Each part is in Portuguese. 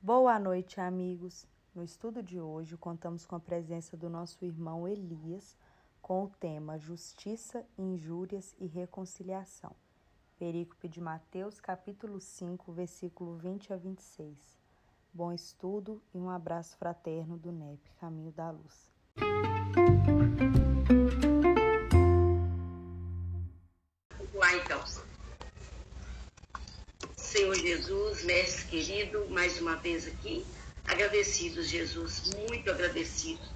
Boa noite, amigos. No estudo de hoje, contamos com a presença do nosso irmão Elias com o tema Justiça, Injúrias e Reconciliação. Perícope de Mateus, capítulo 5, versículo 20 a 26. Bom estudo e um abraço fraterno do NEP, Caminho da Luz. Jesus, mestre querido, mais uma vez aqui, agradecidos, Jesus, muito agradecidos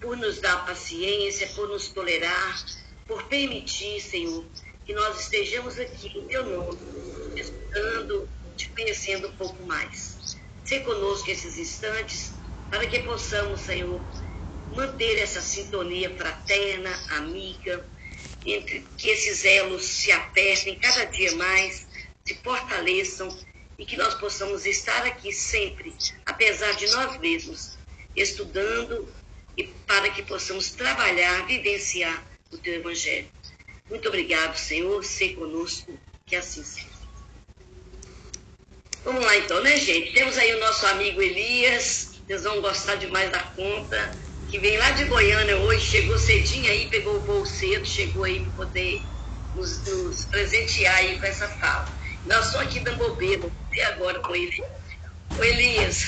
por nos dar paciência, por nos tolerar, por permitir, Senhor, que nós estejamos aqui no teu nome, estudando, te conhecendo um pouco mais. Ser conosco esses instantes, para que possamos, Senhor, manter essa sintonia fraterna, amiga, entre que esses elos se apertem cada dia mais, se fortaleçam e que nós possamos estar aqui sempre, apesar de nós mesmos, estudando e para que possamos trabalhar, vivenciar o teu evangelho. Muito obrigado, Senhor, ser conosco, que assim seja. Vamos lá então, né, gente? Temos aí o nosso amigo Elias, vocês vão gostar demais da conta, que vem lá de Goiânia hoje, chegou cedinho aí, pegou o voo cedo, chegou aí para poder nos, nos, presentear aí com essa fala. Nós estamos aqui dando bobeira, até agora com ele. Ô Elias,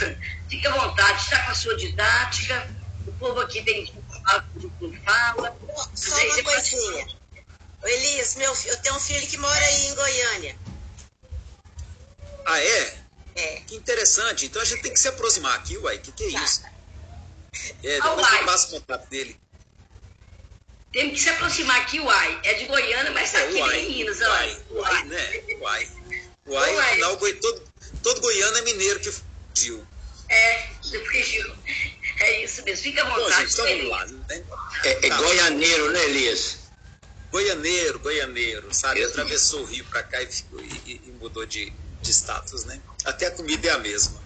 fique à vontade, está com a sua didática, o povo aqui tem que falar, não fala. Só uma coisinha. Pode... Ô Elias, meu, eu tenho um filho que mora aí em Goiânia. Ah, é? É. Que interessante. Então a gente tem que se aproximar aqui, uai. O que, que é tá. isso? É, depois você passa o contato dele. Temos que se aproximar aqui, uai. É de Goiânia, mas está é, aqui uai, em Minas, uai. Uai, uai, né? Uai. Uai, uai. Afinal, todo, todo goiano é mineiro que fugiu. É, fugiu. É isso mesmo. Fica à vontade. Bom, gente, então lá. Né? É, é tá. goianeiro, né, Elias? Goianeiro, goianeiro, sabe? Atravessou o rio para cá e, e, e, mudou de, de status, né? Até a comida é a mesma.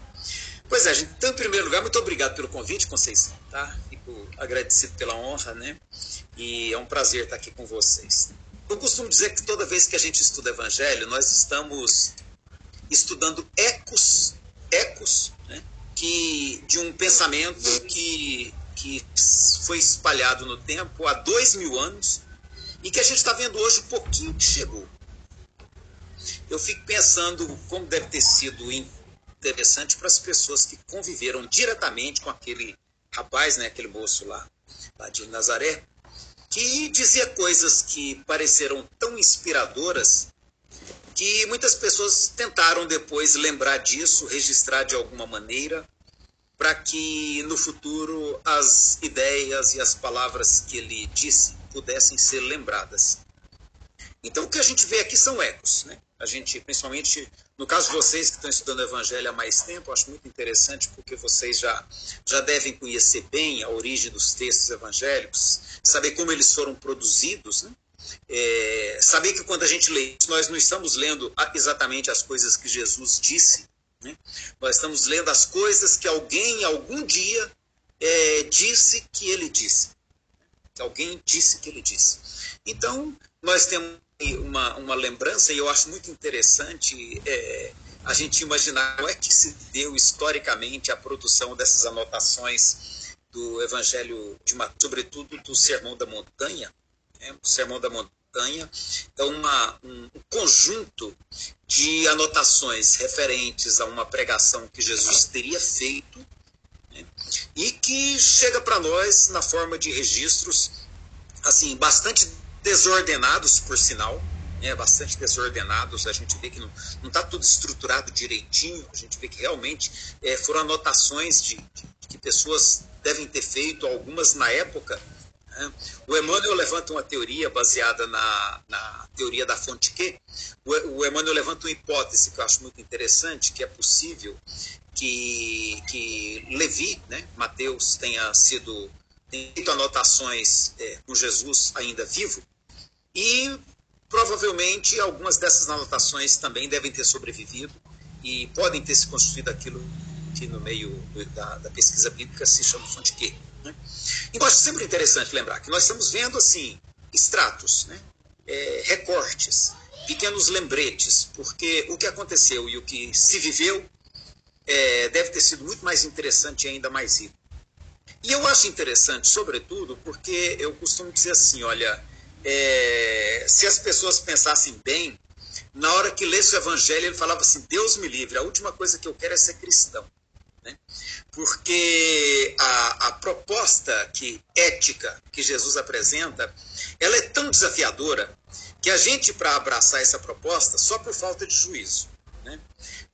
Pois é, gente. Então, em primeiro lugar, muito obrigado pelo convite, Conceição, tá? Fico agradecido pela honra, né? E é um prazer estar aqui com vocês. Eu costumo dizer que toda vez que a gente estuda Evangelho, nós estamos estudando ecos, ecos, né? Que de um pensamento que que foi espalhado no tempo há dois mil anos e que a gente está vendo hoje um pouquinho que chegou. Eu fico pensando como deve ter sido interessante para as pessoas que conviveram diretamente com aquele rapaz, né, aquele moço lá, lá de Nazaré, que dizia coisas que pareceram tão inspiradoras que muitas pessoas tentaram depois lembrar disso, registrar de alguma maneira, para que no futuro as ideias e as palavras que ele disse pudessem ser lembradas. Então o que a gente vê aqui são ecos, né? A gente, principalmente no caso de vocês que estão estudando o Evangelho há mais tempo, acho muito interessante porque vocês já, já devem conhecer bem a origem dos textos evangélicos, saber como eles foram produzidos, né? É, saber que quando a gente lê isso, nós não estamos lendo exatamente as coisas que Jesus disse, né? nós estamos lendo as coisas que alguém, algum dia, é, disse que ele disse. Que alguém disse que ele disse. Então, nós temos uma, uma lembrança, e eu acho muito interessante é, a gente imaginar como é que se deu historicamente a produção dessas anotações do Evangelho, de uma, sobretudo do Sermão da Montanha. Né? O Sermão da Montanha é uma, um conjunto de anotações referentes a uma pregação que Jesus teria feito né? e que chega para nós na forma de registros assim bastante desordenados, por sinal, né, bastante desordenados. A gente vê que não está tudo estruturado direitinho. A gente vê que realmente é, foram anotações de, de, que pessoas devem ter feito, algumas na época. Né. O Emmanuel levanta uma teoria baseada na, na teoria da fonte Q. O, o Emmanuel levanta uma hipótese que eu acho muito interessante, que é possível que, que Levi, né, Mateus, tenha sido feito anotações é, com Jesus ainda vivo, e provavelmente algumas dessas anotações também devem ter sobrevivido e podem ter se construído aquilo que no meio da, da pesquisa bíblica se chama fonte Q. Né? E eu acho sempre interessante lembrar que nós estamos vendo assim extratos, né? É, recortes, pequenos lembretes, porque o que aconteceu e o que se viveu é, deve ter sido muito mais interessante e ainda mais rico. E eu acho interessante, sobretudo, porque eu costumo dizer assim: olha, é, se as pessoas pensassem bem, na hora que lesse o evangelho, ele falava assim: Deus me livre, a última coisa que eu quero é ser cristão. Né? Porque a, a proposta que, ética que Jesus apresenta, ela é tão desafiadora que a gente, para abraçar essa proposta, só por falta de juízo. Né?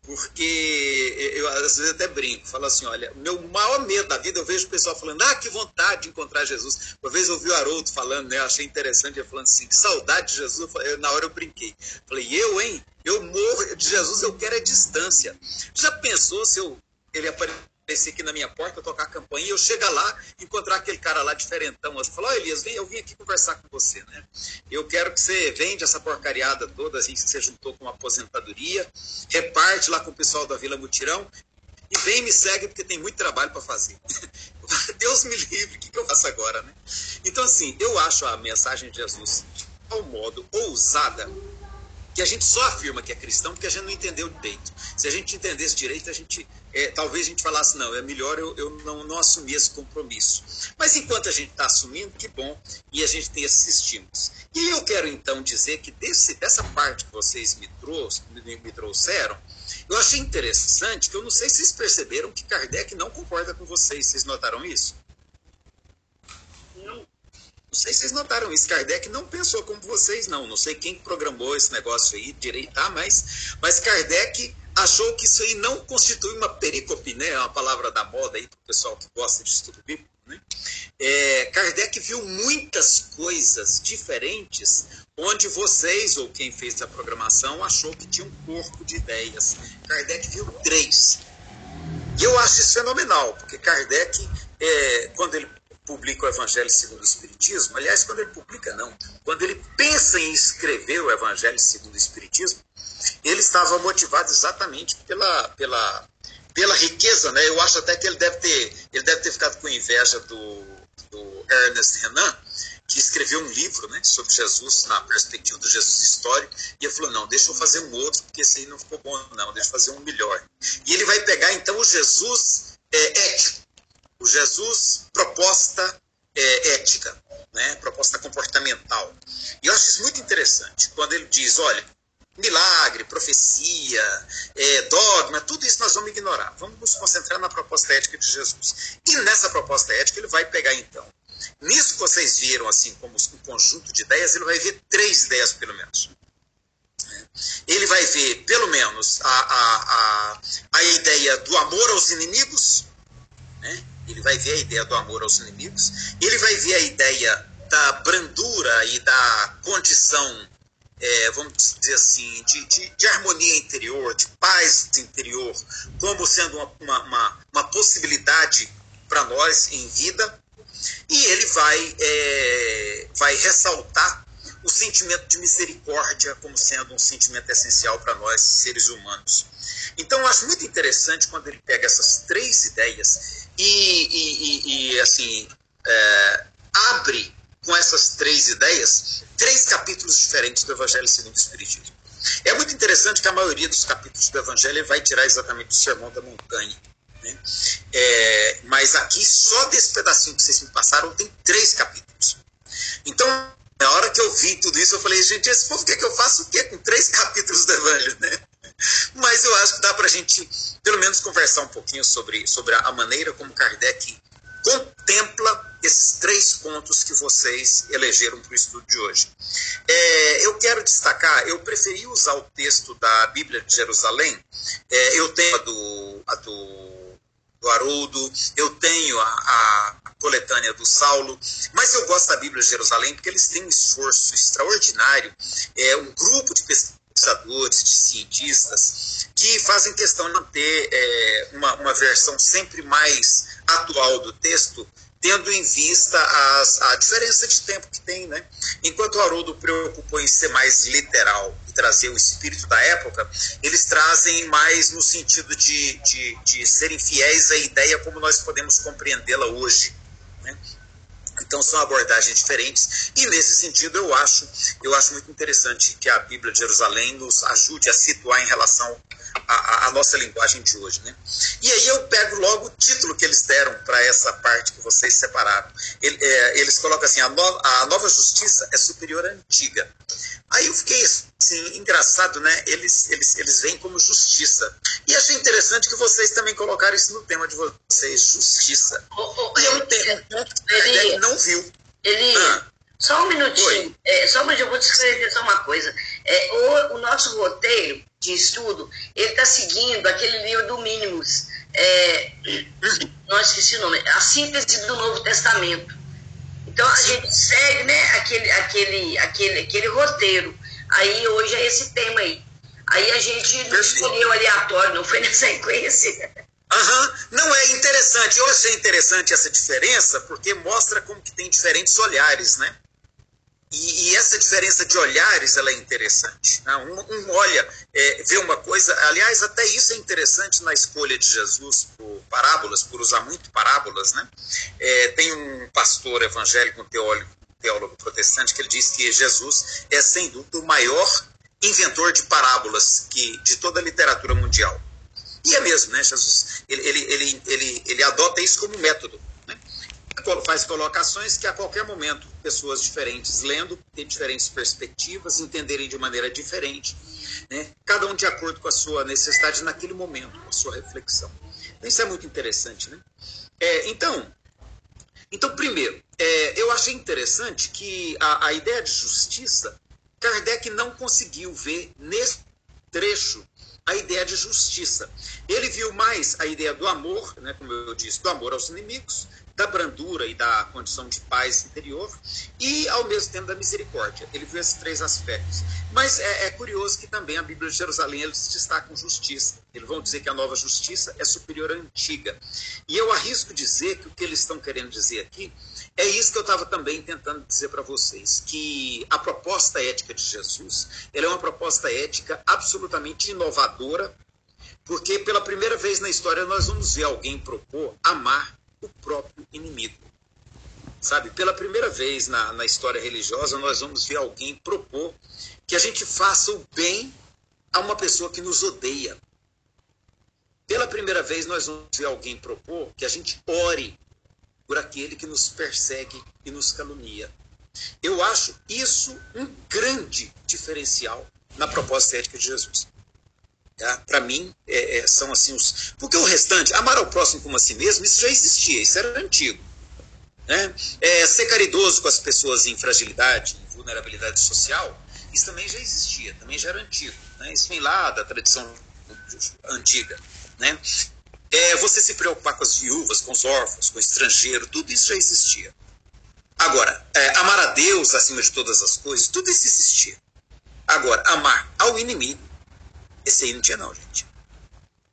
Porque eu às vezes até brinco, falo assim, olha, meu maior medo da vida, eu vejo o pessoal falando, ah, que vontade de encontrar Jesus. Uma vez eu ouvi o Haroldo falando, né, eu achei interessante, ele falando assim, que saudade de Jesus, eu, na hora eu brinquei. Falei, eu, hein, eu morro de Jesus, eu quero a distância. Já pensou se eu, ele aparecer aparecer aqui na minha porta, tocar a campainha, eu chegar lá, encontrar aquele cara lá diferentão, eu falo, ó oh, Elias, vem, eu vim aqui conversar com você, né? Eu quero que você vende essa porcariada toda, assim, que você juntou com uma aposentadoria, reparte lá com o pessoal da Vila Mutirão, e vem e me segue, porque tem muito trabalho para fazer. Deus me livre, o que, que eu faço agora, né? Então, assim, eu acho a mensagem de Jesus, ao modo ousada, que a gente só afirma que é cristão porque a gente não entendeu direito. Se a gente entendesse direito, a gente é, talvez a gente falasse, não, é melhor eu, eu não, não assumir esse compromisso. Mas enquanto a gente está assumindo, que bom, e a gente tem esses estímulos. E eu quero então dizer que desse, dessa parte que vocês me, trouxe, me, me trouxeram, eu achei interessante que eu não sei se vocês perceberam que Kardec não concorda com vocês. Vocês notaram isso? Não sei se vocês notaram isso, Kardec não pensou como vocês, não. Não sei quem programou esse negócio aí direito, tá? mas, mas Kardec achou que isso aí não constitui uma pericope, né? É uma palavra da moda aí para o pessoal que gosta de estudo bíblico. Né? É, Kardec viu muitas coisas diferentes onde vocês, ou quem fez a programação, achou que tinha um corpo de ideias. Kardec viu três. E eu acho isso fenomenal, porque Kardec, é, quando ele publica o Evangelho segundo o Espiritismo, aliás, quando ele publica, não, quando ele pensa em escrever o Evangelho segundo o Espiritismo, ele estava motivado exatamente pela, pela, pela riqueza, né? Eu acho até que ele deve ter, ele deve ter ficado com inveja do, do Ernest Renan, que escreveu um livro né, sobre Jesus na perspectiva do Jesus histórico, e ele falou, não, deixa eu fazer um outro, porque esse aí não ficou bom, não, deixa eu fazer um melhor. E ele vai pegar, então, o Jesus é, ético, o Jesus proposta é, ética, né? proposta comportamental. E eu acho isso muito interessante, quando ele diz, olha, milagre, profecia, é, dogma, tudo isso nós vamos ignorar. Vamos nos concentrar na proposta ética de Jesus. E nessa proposta ética ele vai pegar então, nisso que vocês viram assim como um conjunto de ideias, ele vai ver três ideias pelo menos. Ele vai ver pelo menos a, a, a, a ideia do amor aos inimigos, né? Ele vai ver a ideia do amor aos inimigos, ele vai ver a ideia da brandura e da condição, é, vamos dizer assim, de, de, de, harmonia interior, de paz interior, como sendo uma, uma, uma, uma possibilidade para nós em vida, e ele vai, é, vai ressaltar o sentimento de misericórdia como sendo um sentimento essencial para nós, seres humanos. Então, eu acho muito interessante quando ele pega essas três ideias e, e, e assim, é, abre com essas três ideias três capítulos diferentes do Evangelho segundo o Espiritismo. É muito interessante que a maioria dos capítulos do Evangelho vai tirar exatamente o Sermão da Montanha. Né? É, mas aqui, só desse pedacinho que vocês me passaram, tem três capítulos. Então, na hora que eu vi tudo isso, eu falei, gente, esse povo quer que eu faça o quê com três capítulos do Evangelho? Né? Mas eu acho que dá para a gente, pelo menos, conversar um pouquinho sobre, sobre a maneira como Kardec contempla esses três pontos que vocês elegeram para o estudo de hoje. É, eu quero destacar, eu preferi usar o texto da Bíblia de Jerusalém, é, eu tenho a do, a do, do Haroldo, eu tenho a, a, coletânea do Saulo, mas eu gosto da Bíblia de Jerusalém porque eles têm um esforço extraordinário, é um grupo de pesquisadores pesquisadores, de cientistas, que fazem questão de manter é, uma, uma versão sempre mais atual do texto, tendo em vista as, a diferença de tempo que tem. Né? Enquanto o Haroldo preocupou em ser mais literal e trazer o espírito da época, eles trazem mais no sentido de, de, de serem fiéis à ideia como nós podemos compreendê-la hoje. Né? Então são abordagens diferentes e nesse sentido eu acho, eu acho muito interessante que a Bíblia de Jerusalém nos ajude a situar em relação à, nossa linguagem de hoje, né? E aí eu pego logo o título que eles deram para essa parte que vocês separaram. Ele, é, eles colocam assim: a, no, a nova justiça é superior à antiga. Aí eu fiquei assim, engraçado, né? Eles, eles, eles vêm como justiça. E achei interessante que vocês também colocaram isso no tema de vocês, justiça. Oh, oh, e tenho um ponto que ele não viu. Ele, ah. Só um minutinho, é, só um minutinho, eu vou te escrever só uma coisa. É, o, o nosso roteiro de estudo, ele está seguindo aquele livro do Mínimos, é, não esqueci o nome, a síntese do Novo Testamento. Então a gente segue né, aquele, aquele, aquele, aquele roteiro. Aí hoje é esse tema aí. Aí a gente não escolheu aleatório, não foi na sequência. Uhum. Não, é interessante. Eu achei interessante essa diferença, porque mostra como que tem diferentes olhares, né? E, e essa diferença de olhares, ela é interessante. Né? Um, um, olha, é, vê uma coisa... Aliás, até isso é interessante na escolha de Jesus por parábolas, por usar muito parábolas, né? É, tem um pastor evangélico, um teólogo, teólogo protestante, que ele diz que Jesus é, sem dúvida, o maior inventor de parábolas que, de toda a literatura mundial. E é mesmo, né? Jesus, ele, ele, ele, ele, ele adota isso como método. Né? Faz colocações que a qualquer momento pessoas diferentes lendo, ter diferentes perspectivas, entenderem de maneira diferente, né? cada um de acordo com a sua necessidade naquele momento, com a sua reflexão. Isso é muito interessante. Né? É, então, então, primeiro, é, achei interessante que a, a ideia de justiça, Kardec não conseguiu ver nesse trecho a ideia de justiça. Ele viu mais a ideia do amor, né, como eu disse, do amor aos inimigos, da brandura e da condição de paz interior e, ao mesmo tempo, da misericórdia. Ele viu esses três aspectos. Mas é, é curioso que também a Bíblia de Jerusalém eles destacam justiça. Eles vão dizer que a nova justiça é superior à antiga. E eu arrisco dizer que o que eles estão querendo dizer aqui é isso que eu estava também tentando dizer para vocês, que a proposta ética de Jesus ela é uma proposta ética absolutamente inovadora, porque pela primeira vez na história nós vamos ver alguém propor amar o próprio inimigo. Sabe, pela primeira vez na, na história religiosa nós vamos ver alguém propor que a gente faça o bem a uma pessoa que nos odeia. Pela primeira vez nós vamos ver alguém propor que a gente ore por aquele que nos persegue e nos calunia. Eu acho isso um grande diferencial na proposta ética de Jesus. Tá? Para mim, é, é, são assim os. Porque o restante, amar ao próximo como a si mesmo, isso já existia, isso era antigo. Né? É, ser caridoso com as pessoas em fragilidade, em vulnerabilidade social, isso também já existia, também já era antigo. Né? Isso vem lá da tradição antiga. Né? É, você se preocupar com as viúvas, com os órfãos, com o estrangeiro, tudo isso já existia. Agora, é, amar a Deus acima de todas as coisas, tudo isso existia. Agora, amar ao inimigo, esse aí não tinha não, gente.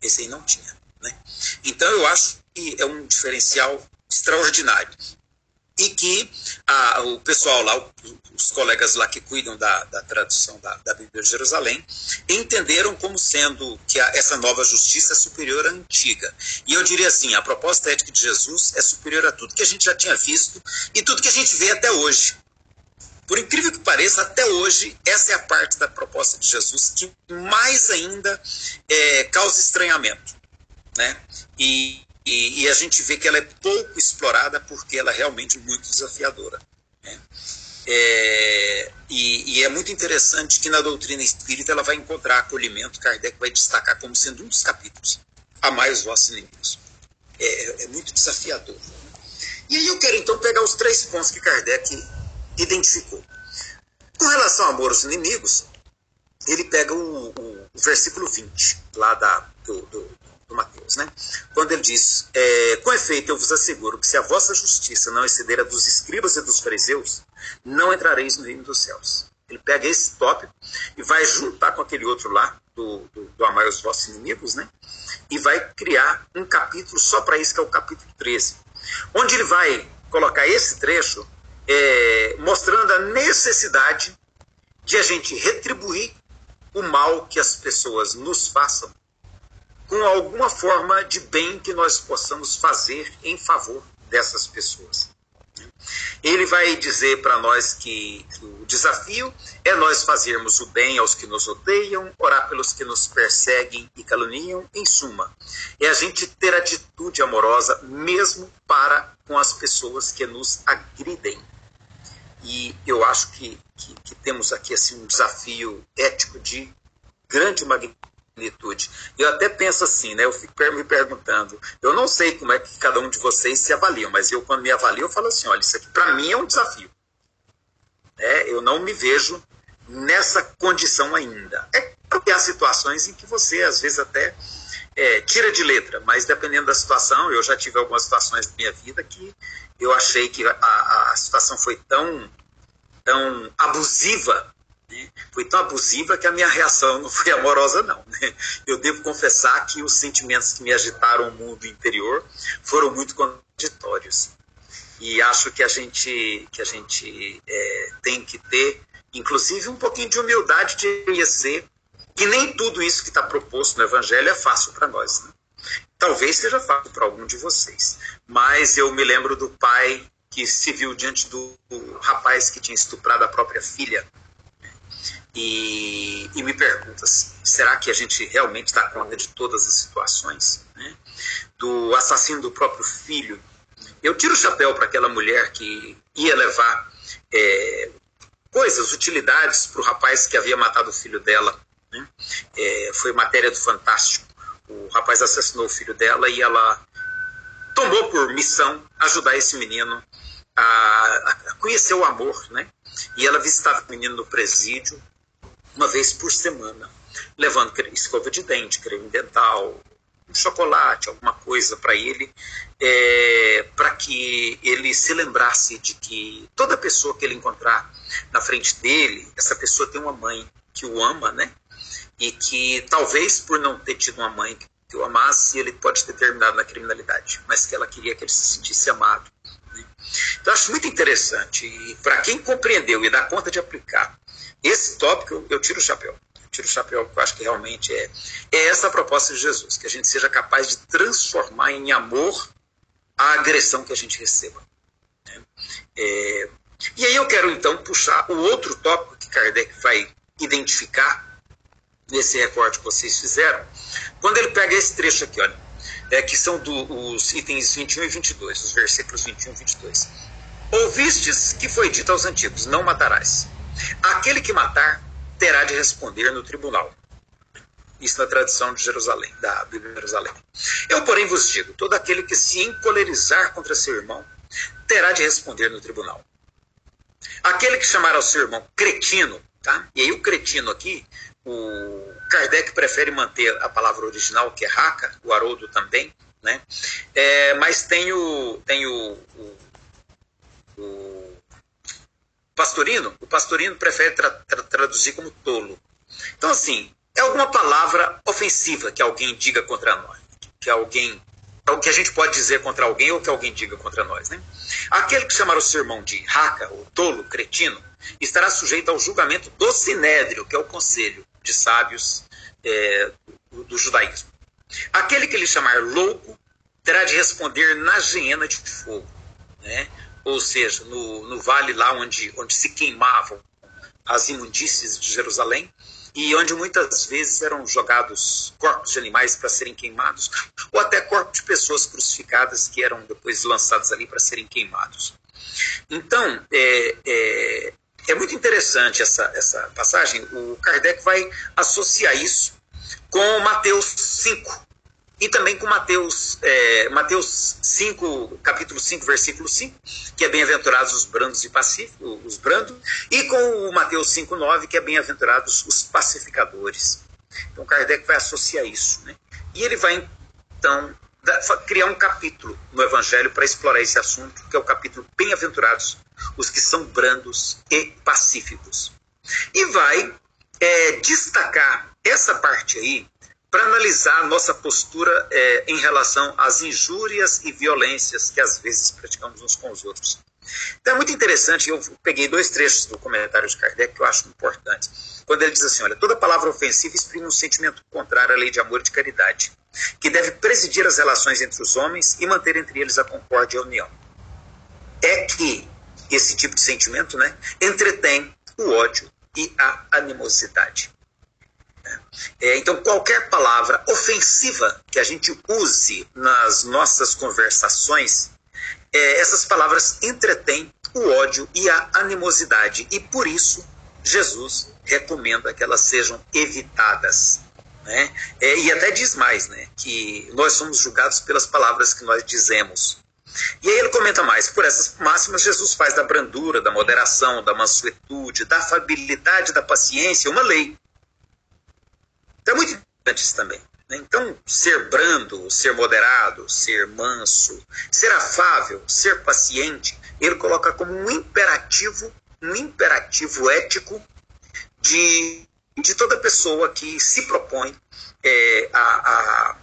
Esse aí não tinha. Né? Então eu acho que é um diferencial extraordinário e que a, o pessoal lá, os colegas lá que cuidam da, da tradução da, da, Bíblia de Jerusalém, entenderam como sendo que a, essa nova justiça é superior à antiga. E eu diria assim, a proposta ética de Jesus é superior a tudo que a gente já tinha visto e tudo que a gente vê até hoje. Por incrível que pareça, até hoje, essa é a parte da proposta de Jesus que mais ainda é, causa estranhamento. Né? E, e, e, a gente vê que ela é pouco explorada porque ela é realmente muito desafiadora. Né? É, e, e, é muito interessante que na doutrina espírita ela vai encontrar acolhimento, Kardec vai destacar como sendo um dos capítulos. a mais vossos inimigos. É, é muito desafiador. E aí eu quero então pegar os três pontos que Kardec identificou. Com relação ao amor aos inimigos, ele pega o, o, o versículo 20, lá da, do, do, do Mateus, né? Quando ele diz: é, Com efeito, eu vos asseguro que se a vossa justiça não exceder a dos escribas e dos fariseus, não entrareis no reino dos céus. Ele pega esse tópico e vai juntar com aquele outro lá, do, do, do amar os vossos inimigos, né? E vai criar um capítulo só para isso, que é o capítulo 13. Onde ele vai colocar esse trecho é, mostrando a necessidade de a gente retribuir o mal que as pessoas nos façam com alguma forma de bem que nós possamos fazer em favor dessas pessoas. Ele vai dizer para nós que, que, o desafio é nós fazermos o bem aos que nos odeiam, orar pelos que nos perseguem e caluniam, em suma, é a gente ter atitude amorosa mesmo para com as pessoas que nos agridem. E eu acho que, que, que temos aqui assim, um desafio ético de grande magnitude. Eu até penso assim, né? Eu fico me perguntando, eu não sei como é que cada um de vocês se avalia, mas eu quando me avalio eu falo assim, olha, isso aqui para mim é um desafio. É, eu não me vejo nessa condição ainda. É porque há situações em que você às vezes até é, tira de letra, mas dependendo da situação, eu já tive algumas situações da minha vida que eu achei que a, a situação foi tão, tão abusiva, foi tão abusiva que a minha reação não foi amorosa, não. Né? Eu devo confessar que os sentimentos que me agitaram o mundo interior foram muito contraditórios. E acho que a gente, que a gente é, tem que ter, inclusive, um pouquinho de humildade de conhecer que nem tudo isso que está proposto no Evangelho é fácil para nós. Né? Talvez seja fácil para algum de vocês, mas eu me lembro do pai que se viu diante do, rapaz que tinha estuprado a própria filha e, e me pergunta assim, será que a gente realmente dá conta de todas as situações? Né? Do assassino do próprio filho. Eu tiro o chapéu para aquela mulher que ia levar é, coisas, utilidades para o rapaz que havia matado o filho dela. Né? É, foi matéria do Fantástico. O rapaz assassinou o filho dela e ela tomou por missão ajudar esse menino a, a conhecer o amor, né? E ela visitava o menino no presídio uma vez por semana, levando escova de dente, creme dental, um chocolate, alguma coisa para ele, é, para que ele se lembrasse de que toda pessoa que ele encontrar na frente dele, essa pessoa tem uma mãe que o ama, né? E que talvez por não ter tido uma mãe que o amasse, ele pode ter terminado na criminalidade, mas que ela queria que ele se sentisse amado. Né? Então, acho muito interessante. E para quem compreendeu e dá conta de aplicar esse tópico, eu, tiro o chapéu. Eu tiro o chapéu, porque eu acho que realmente é, é essa a proposta de Jesus, que a gente seja capaz de transformar em amor a agressão que a gente receba. Né? É, e aí eu quero então puxar o outro tópico que Kardec vai identificar nesse recorte que vocês fizeram, quando ele pega esse trecho aqui, olha, é, que são do, os itens 21 e 22, os versículos 21 e 22. Ouvistes que foi dito aos antigos: Não matarás. Aquele que matar terá de responder no tribunal. Isso na tradição de Jerusalém, da Bíblia de Jerusalém. Eu, porém, vos digo: todo aquele que se encolerizar contra seu irmão terá de responder no tribunal. Aquele que chamar ao seu irmão cretino, tá? E aí o cretino aqui o Kardec prefere manter a palavra original, que é raca, o Haroldo também, né? É, mas tem o, tem o, o, o, Pastorino, o Pastorino prefere tra, tra, traduzir como tolo. Então, assim, é alguma palavra ofensiva que alguém diga contra nós, que alguém o que a gente pode dizer contra alguém ou que alguém diga contra nós. Né? Aquele que chamar o seu irmão de raca, ou tolo, cretino, estará sujeito ao julgamento do sinédrio, que é o conselho de sábios é, do, do judaísmo. Aquele que lhe chamar louco terá de responder na hiena de fogo, né? Ou seja, no, no vale lá onde, onde se queimavam as imundícies de Jerusalém, e onde muitas vezes eram jogados corpos de animais para serem queimados, ou até corpos de pessoas crucificadas que eram depois lançados ali para serem queimados. Então, é, é, é muito interessante essa, essa passagem. O Kardec vai associar isso com Mateus 5 e também com Mateus, é, Mateus 5, capítulo 5, versículo 5, que é bem-aventurados os brandos e pacíficos, os brandos, e com o Mateus 5, 9, que é bem-aventurados os pacificadores. Então Kardec vai associar isso. Né? E ele vai, então, criar um capítulo no Evangelho para explorar esse assunto, que é o capítulo Bem-aventurados os que são brandos e pacíficos. E vai é, destacar essa parte aí para analisar nossa postura é, em relação às injúrias e violências que às vezes praticamos uns com os outros. Então é muito interessante, eu peguei dois trechos do comentário de Kardec que eu acho importantes. Quando ele diz assim: olha, toda palavra ofensiva exprime um sentimento contrário à lei de amor e de caridade, que deve presidir as relações entre os homens e manter entre eles a concórdia e a união. É que esse tipo de sentimento, né, entretém o ódio e a animosidade. É, então, qualquer palavra ofensiva que a gente use nas nossas conversações, é, essas palavras entretêm o ódio e a animosidade. E por isso, Jesus recomenda que elas sejam evitadas. Né? É, e até diz mais, né, que nós somos julgados pelas palavras que nós dizemos. E aí ele comenta mais: por essas máximas, Jesus faz da brandura, da moderação, da mansuetude, da afabilidade, da paciência uma lei. Então é muito importante isso também. Né? Então, ser brando, ser moderado, ser manso, ser afável, ser paciente, ele coloca como um imperativo, um imperativo ético de, de toda pessoa que se propõe é, a, a,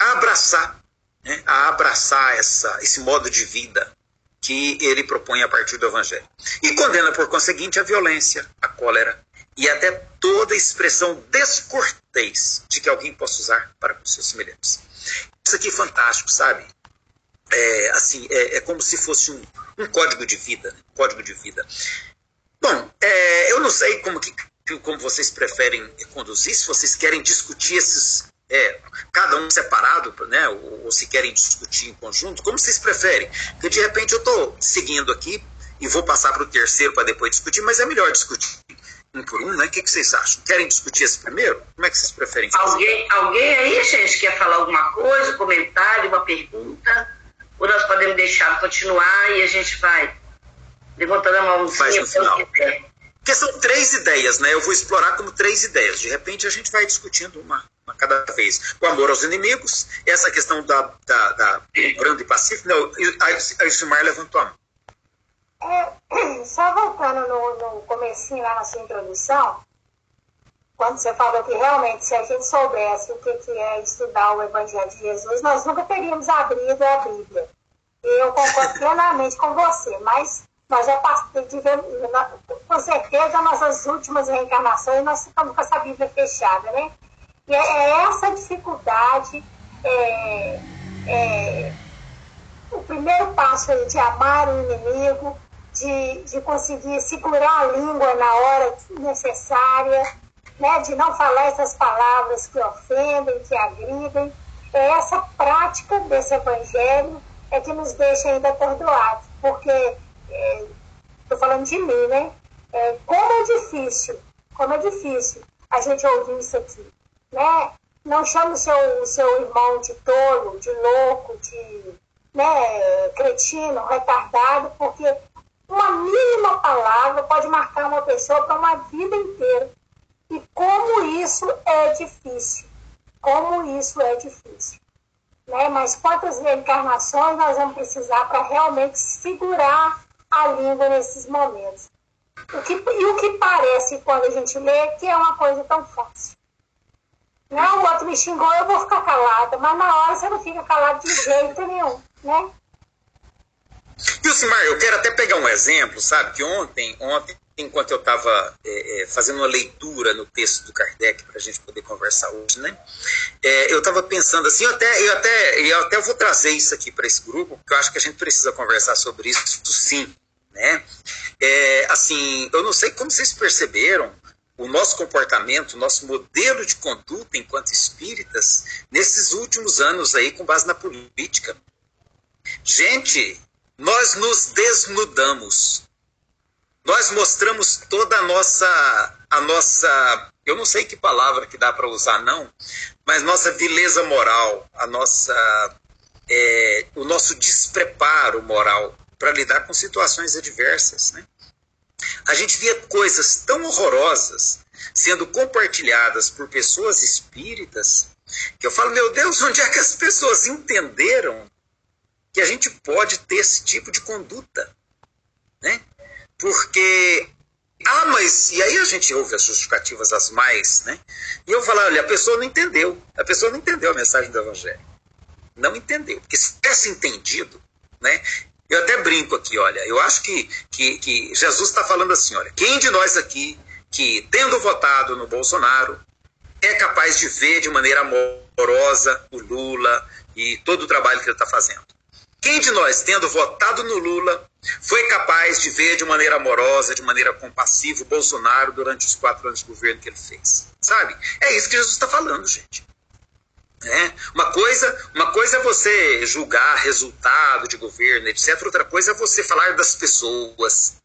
a abraçar né, a abraçar essa, esse modo de vida que ele propõe a partir do Evangelho. E condena, por conseguinte, a violência, a cólera e até toda expressão descortês de que alguém possa usar para com seus semelhantes. Isso aqui é fantástico, sabe? É, assim, é, é como se fosse um, um código de vida, né? código de vida. Bom, é, eu não sei como que como vocês preferem conduzir, se vocês querem discutir esses é, cada um separado, né, ou, ou, se querem discutir em conjunto, como vocês preferem. Porque de repente eu estou seguindo aqui e vou passar para o terceiro para depois discutir, mas é melhor discutir um por um, né? O que, que vocês acham? Querem discutir esse primeiro? Como é que vocês preferem fazer? Alguém, alguém aí, gente, quer falar alguma coisa, um comentário, uma pergunta? Ou nós podemos deixar continuar e a gente vai levantando a mãozinha para quiser. Porque são três ideias, né? Eu vou explorar como três ideias. De repente a gente vai discutindo uma, uma cada vez. O amor aos inimigos, essa questão da, da, da brando e pacífico. Não, a, a Ismar levantou a mão. É, só voltando no, no comecinho lá na sua introdução, quando você falou que realmente se a gente soubesse o que, que é estudar o Evangelho de Jesus, nós nunca teríamos abrido a Bíblia. Eu concordo plenamente com você, mas nós já tivemos, com certeza, nossas últimas reencarnações, nós ficamos com essa Bíblia fechada, né? E é, é essa dificuldade, é, é, o primeiro passo aí de amar o inimigo, de, de conseguir segurar a língua na hora necessária, né? de não falar essas palavras que ofendem, que agridem. É essa prática desse evangelho é que nos deixa ainda atordoados, porque estou é, falando de mim, né? É, como é difícil, como é difícil a gente ouvir isso aqui, né? Não chame o seu, seu irmão de tolo, de louco, de né, cretino, retardado, porque uma mínima palavra pode marcar uma pessoa para uma vida inteira. E como isso é difícil. Como isso é difícil. Né? Mas quantas reencarnações nós vamos precisar para realmente segurar a língua nesses momentos. O que, e o que parece quando a gente lê que é uma coisa tão fácil. Não, o outro me xingou, eu vou ficar calada, mas na hora você não fica calado de jeito nenhum, né? Silmar, eu quero até pegar um exemplo, sabe? Que ontem, ontem enquanto eu estava é, é, fazendo uma leitura no texto do Kardec para a gente poder conversar hoje, né? É, eu estava pensando assim, eu até, eu até, eu até vou trazer isso aqui para esse grupo, porque eu acho que a gente precisa conversar sobre isso, sim né? É, assim, eu não sei como vocês perceberam o nosso comportamento, o nosso modelo de conduta enquanto espíritas nesses últimos anos aí com base na política. Gente, nós nos desnudamos. Nós mostramos toda a nossa a nossa, eu não sei que palavra que dá para usar não, mas nossa vileza moral, a nossa é, o nosso despreparo moral para lidar com situações adversas. Né? A gente via coisas tão horrorosas sendo compartilhadas por pessoas espíritas que eu falo, meu Deus, onde é que as pessoas entenderam que a gente pode ter esse tipo de conduta? Né? Porque ah, mas e aí a gente ouve as justificativas as mais, né? E eu falo, olha, a pessoa não entendeu. A pessoa não entendeu a mensagem do Evangelho. Não entendeu. Porque se tivesse entendido, né? Eu até brinco aqui, olha, eu acho que, que, que Jesus está falando assim, olha, quem de nós aqui que, tendo votado no Bolsonaro, é capaz de ver de maneira amorosa o Lula e todo o trabalho que ele está fazendo? Quem de nós, tendo votado no Lula, foi capaz de ver de maneira amorosa, de maneira compassiva o Bolsonaro durante os quatro anos de governo que ele fez? Sabe? É isso que Jesus está falando, gente. É. Uma, coisa, uma coisa é você julgar resultado de governo, etc. Outra coisa é você falar das pessoas.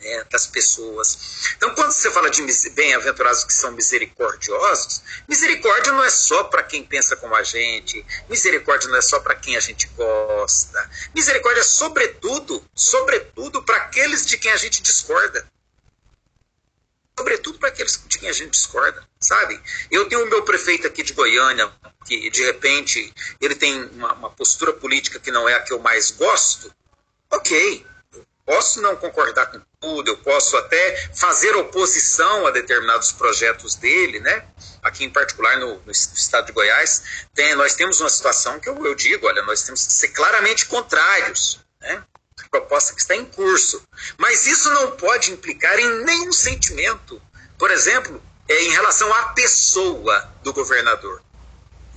Né, das pessoas. Então, quando você fala de bem-aventurados que são misericordiosos, misericórdia não é só para quem pensa como a gente, misericórdia não é só para quem a gente gosta. Misericórdia é, sobretudo, sobretudo para aqueles de quem a gente discorda sobretudo para aqueles de quem a gente discorda, sabe? Eu tenho o meu prefeito aqui de Goiânia, que de repente ele tem uma, uma postura política que não é a que eu mais gosto, ok, posso não concordar com tudo, eu posso até fazer oposição a determinados projetos dele, né? Aqui em particular no, no estado de Goiás, tem, nós temos uma situação que eu, eu digo, olha, nós temos que ser claramente contrários, né? proposta que está em curso. Mas isso não pode implicar em nenhum sentimento. Por exemplo, é, em relação à pessoa do governador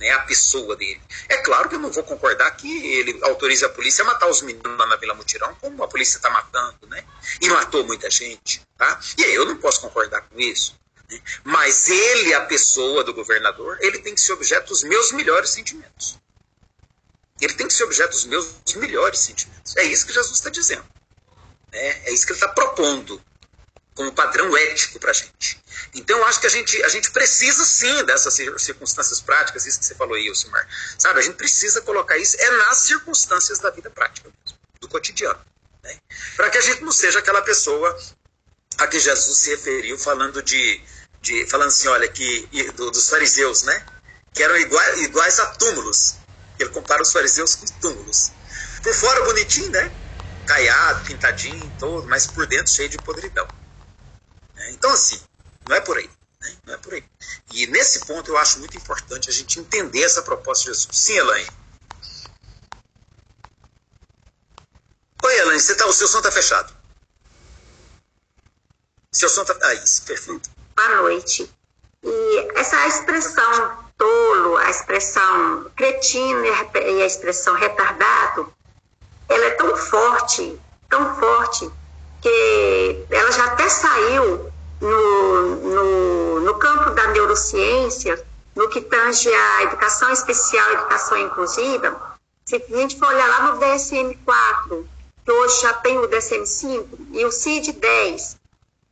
né, a pessoa dele. É claro que eu não vou concordar que ele autorize a polícia a matar os meninos lá na Vila Mutirão, como a polícia está matando, né? E matou muita gente, tá? E aí eu não posso concordar com isso. Né? Mas ele, a pessoa do governador, ele tem que ser objeto dos meus melhores sentimentos. Ele tem que ser objeto dos meus melhores sentimentos. É isso que Jesus está dizendo. Né? É isso que ele está propondo como padrão ético para a gente. Então, eu acho que a gente, a gente precisa sim dessas circunstâncias práticas, isso que você falou aí, Elcimar. Sabe, a gente precisa colocar isso é nas circunstâncias da vida prática, mesmo, do cotidiano. Né? Para que a gente não seja aquela pessoa a que Jesus se referiu falando de, de falando assim, olha, que do, dos fariseus, né? Que eram iguais, iguais a túmulos. Ele compara os fariseus com túmulos. Por fora bonitinho, né? Caiado, pintadinho, todo, mas por dentro cheio de podridão. Né? Então, assim, não é por aí. Né? Não é por aí. E nesse ponto eu acho muito importante a gente entender essa proposta de Jesus. Sim, Elaine. Oi, Elaine, você tá, o seu som está fechado. Seu som está. Ah, isso, perfeito. Boa noite. E essa expressão tolo, a expressão cretino e a expressão retardado, ela é tão forte, tão forte, que ela já até saiu no, no, no campo da neurociência, no que tange a educação especial educação inclusiva, se a gente for olhar lá no DSM-4, que hoje já tem o DSM-5, e o CID-10,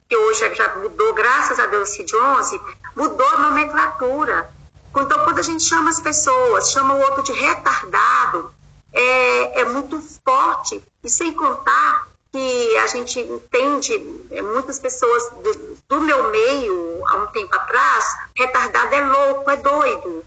que hoje já mudou, graças a Deus, o CID-11, mudou a nomenclatura. Então, quando a gente chama as pessoas, chama o outro de retardado, é, é muito forte. E sem contar que a gente entende, é, muitas pessoas do, meu meio, há um tempo atrás, retardado é louco, é doido,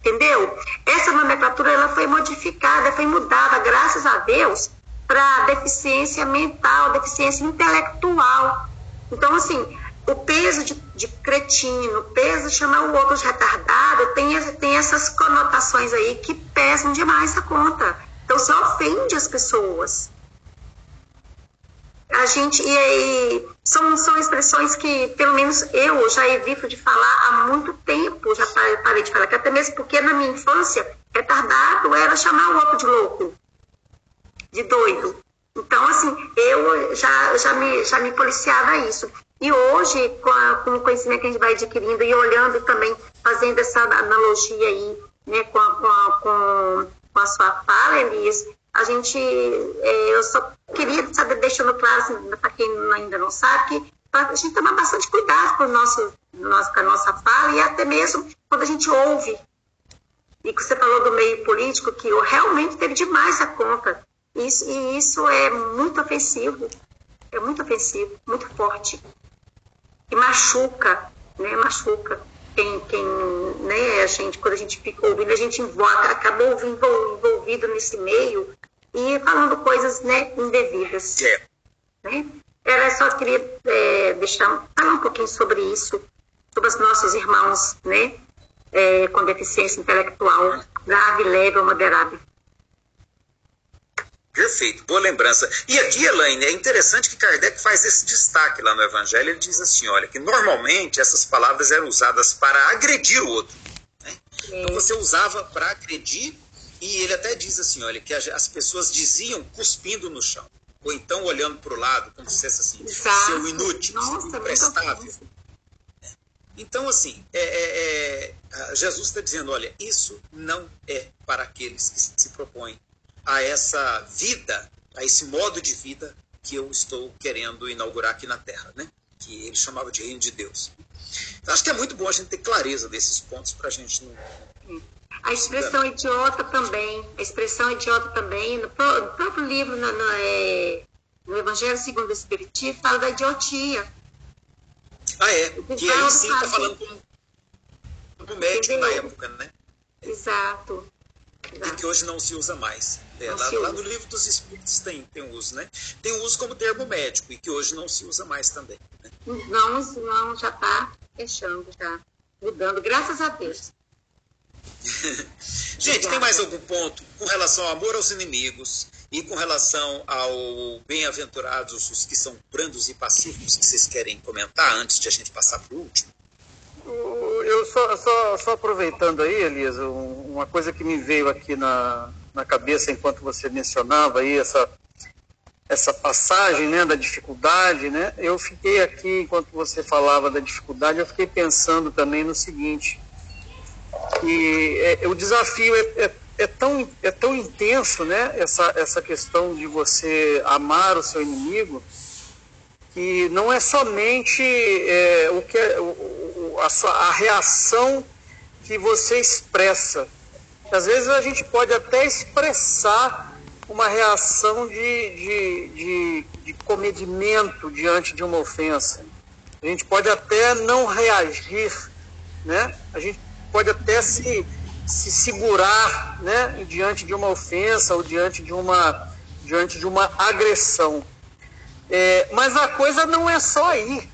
entendeu? Essa nomenclatura ela foi modificada, foi mudada, graças a Deus, para deficiência mental, deficiência intelectual. Então, assim, o peso de, de cretino, o peso de chamar o outro de retardado, tem, tem essas conotações aí que pesam demais a conta. Então, você ofende as pessoas a gente e, e são, são expressões que pelo menos eu já evito de falar há muito tempo, já parei de falar, até mesmo porque na minha infância retardado era chamar o outro de louco, de doido. Então, assim, eu já, já, me, já me policiava isso. E hoje, com, a, com o conhecimento que a gente vai adquirindo e olhando também, fazendo essa analogia aí, né, com a, com a, com a sua fala, Elias, a gente, é, eu só queria saber, deixando claro, assim, para quem ainda não sabe, que a gente tomar bastante cuidado com, o nosso, com a nossa fala e até mesmo quando a gente ouve. E que você falou do meio político, que realmente teve demais a conta. Isso, e isso é muito ofensivo, é muito ofensivo, muito forte. E machuca, né? Machuca. Quem, quem né, a gente, quando a gente fica ouvindo, a gente acabou envolvido nesse meio e falando coisas né, indevidas. É. Né? Era só queria é, deixar falar um pouquinho sobre isso, sobre os nossos irmãos, né, é, com deficiência intelectual, grave, leve ou moderada. Perfeito, boa lembrança. E aqui, Elaine, é interessante que Kardec faz esse destaque lá no Evangelho. Ele diz assim: olha, que normalmente essas palavras eram usadas para agredir o outro. Né? Então você usava para agredir e, ele até diz assim, olha, que as pessoas diziam cuspindo no chão, ou então olhando para o lado, como se fosse assim, Exato. seu inútil, Nossa, seu imprestável. Então, assim, é, é, é, Jesus está dizendo, olha, isso não é para aqueles que se propõem a essa vida, a esse modo de vida que eu estou querendo inaugurar aqui na Terra, né? que ele chamava de reino de Deus. Então, acho que é muito bom a gente ter clareza desses pontos para a gente não. A expressão idiota também, a expressão idiota também, no, próprio livro, no, no, é, no Evangelho segundo o Espiritismo, fala da idiotia. Ah, é? Que ele sim está falando como médico Entendeu? na época, né? Exato. Exato. E que hoje não se usa mais. É, lá, lá, no livro dos Espíritos tem, tem uso, né? Tem uso como termo médico e que hoje não se usa mais também. Né? Não, não, já está fechando, já mudando, graças a Deus. Gente, tem mais algum ponto com relação ao amor aos inimigos e com relação ao bem-aventurados, os que são brandos e pacíficos, que vocês querem comentar antes de a gente passar para o último? Eu só, só, só aproveitando aí, Elisa, uma coisa que me veio aqui na, na cabeça enquanto você mencionava aí essa, essa passagem né, da dificuldade, né? Eu fiquei aqui, enquanto você falava da dificuldade, eu fiquei pensando também no seguinte, que é, o desafio é, é, é, tão, é tão intenso, né? Essa, essa questão de você amar o seu inimigo, que não é somente é, o que é, o, a, sua, a reação que você expressa. Às vezes a gente pode até expressar uma reação de, de, de, de comedimento diante de uma ofensa. A gente pode até não reagir, né? A gente pode até se, se segurar, né? Diante de uma ofensa ou diante de uma, diante de uma agressão. É, mas a coisa não é só aí,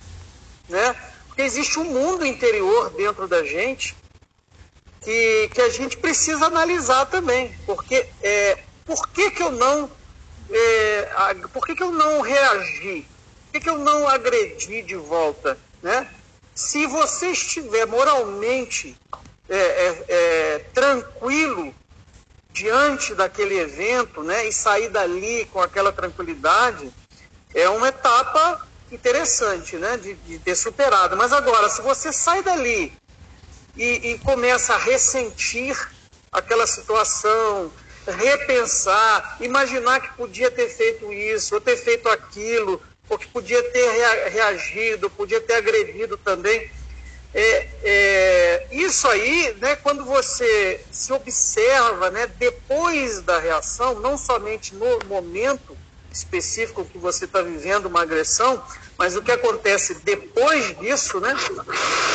né? Porque existe um mundo interior dentro da gente que, que a gente precisa analisar também. Porque é, por que, que eu não é, por que, que eu não reagi? Por que, que eu não agredi de volta? Né? Se você estiver moralmente é, é, é tranquilo diante daquele evento né, e sair dali com aquela tranquilidade, é uma etapa interessante, né, de, de ter superado. Mas agora, se você sai dali e, e começa a ressentir aquela situação, repensar, imaginar que podia ter feito isso, ou ter feito aquilo, ou que podia ter reagido, podia ter agredido também. É, é, isso aí, né, quando você se observa né, depois da reação, não somente no momento, específico que você está vivendo uma agressão, mas o que acontece depois disso, né?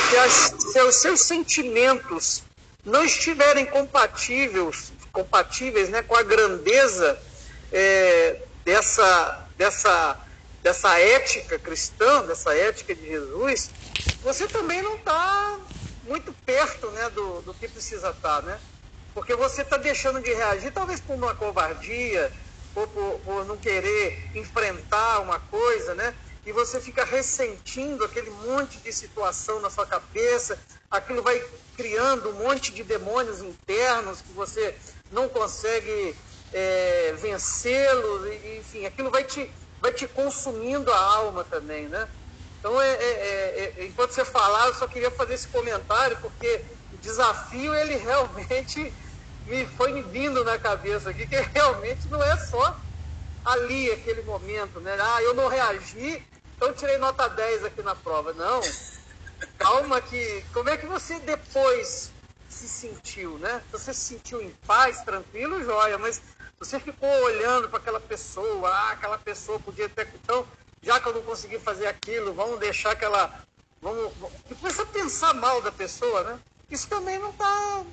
Se, as, se os seus sentimentos não estiverem compatíveis, compatíveis né, com a grandeza é, dessa, dessa, dessa ética cristã, dessa ética de Jesus, você também não está muito perto né, do, do que precisa estar, tá, né? Porque você está deixando de reagir, talvez por uma covardia, ou por, por não querer enfrentar uma coisa, né? E você fica ressentindo aquele monte de situação na sua cabeça, aquilo vai criando um monte de demônios internos que você não consegue é, vencê-los, enfim, aquilo vai te, vai te consumindo a alma também, né? Então, é, é, é, é enquanto você falava, eu só queria fazer esse comentário, porque o desafio, ele realmente me foi me vindo na cabeça aqui que realmente não é só ali, aquele momento, né? Ah, eu não reagi, então tirei nota 10 aqui na prova. Não. Calma que. Como é que você depois se sentiu, né? Você se sentiu em paz, tranquilo, joia, mas você ficou olhando para aquela pessoa, ah, aquela pessoa podia ter. Então, já que eu não consegui fazer aquilo, vamos deixar que ela. Vamos, e começa a pensar mal da pessoa, né? Isso também não está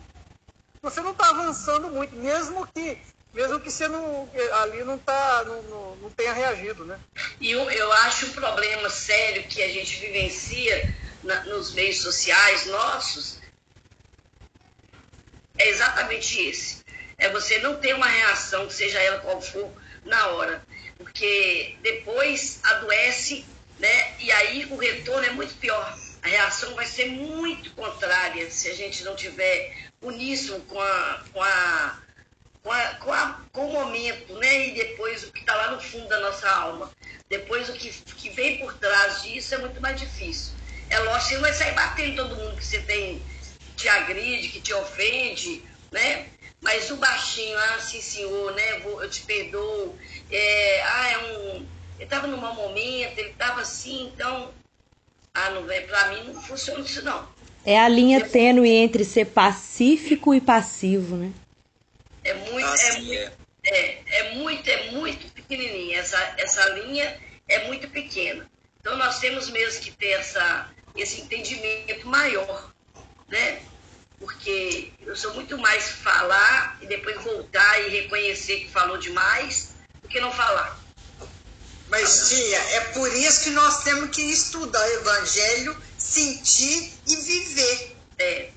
você não está avançando muito, mesmo que mesmo que você não ali não tá não, não, não tenha reagido, né? E eu, eu acho um problema sério que a gente vivencia na, nos meios sociais nossos é exatamente esse. É você não ter uma reação, seja ela qual for, na hora. Porque depois adoece, né? E aí o retorno é muito pior. A reação vai ser muito contrária se a gente não tiver uníssono com a, com a, com, a, com, a, com o momento, né? E depois o que está lá no fundo da nossa alma. Depois o que, que vem por trás disso é muito mais difícil. É lógico, você não vai sair batendo todo mundo que você tem, te agride, que te ofende, né? Mas o baixinho, ah, sim, senhor, né? Eu te perdoo. É, ah, é um. Ele estava num mau momento, ele estava assim, então. Ah, não vem, pra mim não funciona isso, não. É a linha tênue entre ser pacífico e passivo, né? É muito, ah, é, sim, muito é. é. É, muito, é muito pequenininha. Essa, essa linha é muito pequena. Então nós temos mesmo que ter essa, esse entendimento maior, né? Porque eu sou muito mais falar e depois voltar e reconhecer que falou demais do que não falar. Mas, tia, é por isso que nós temos que estudar o Evangelho, sentir e viver. É.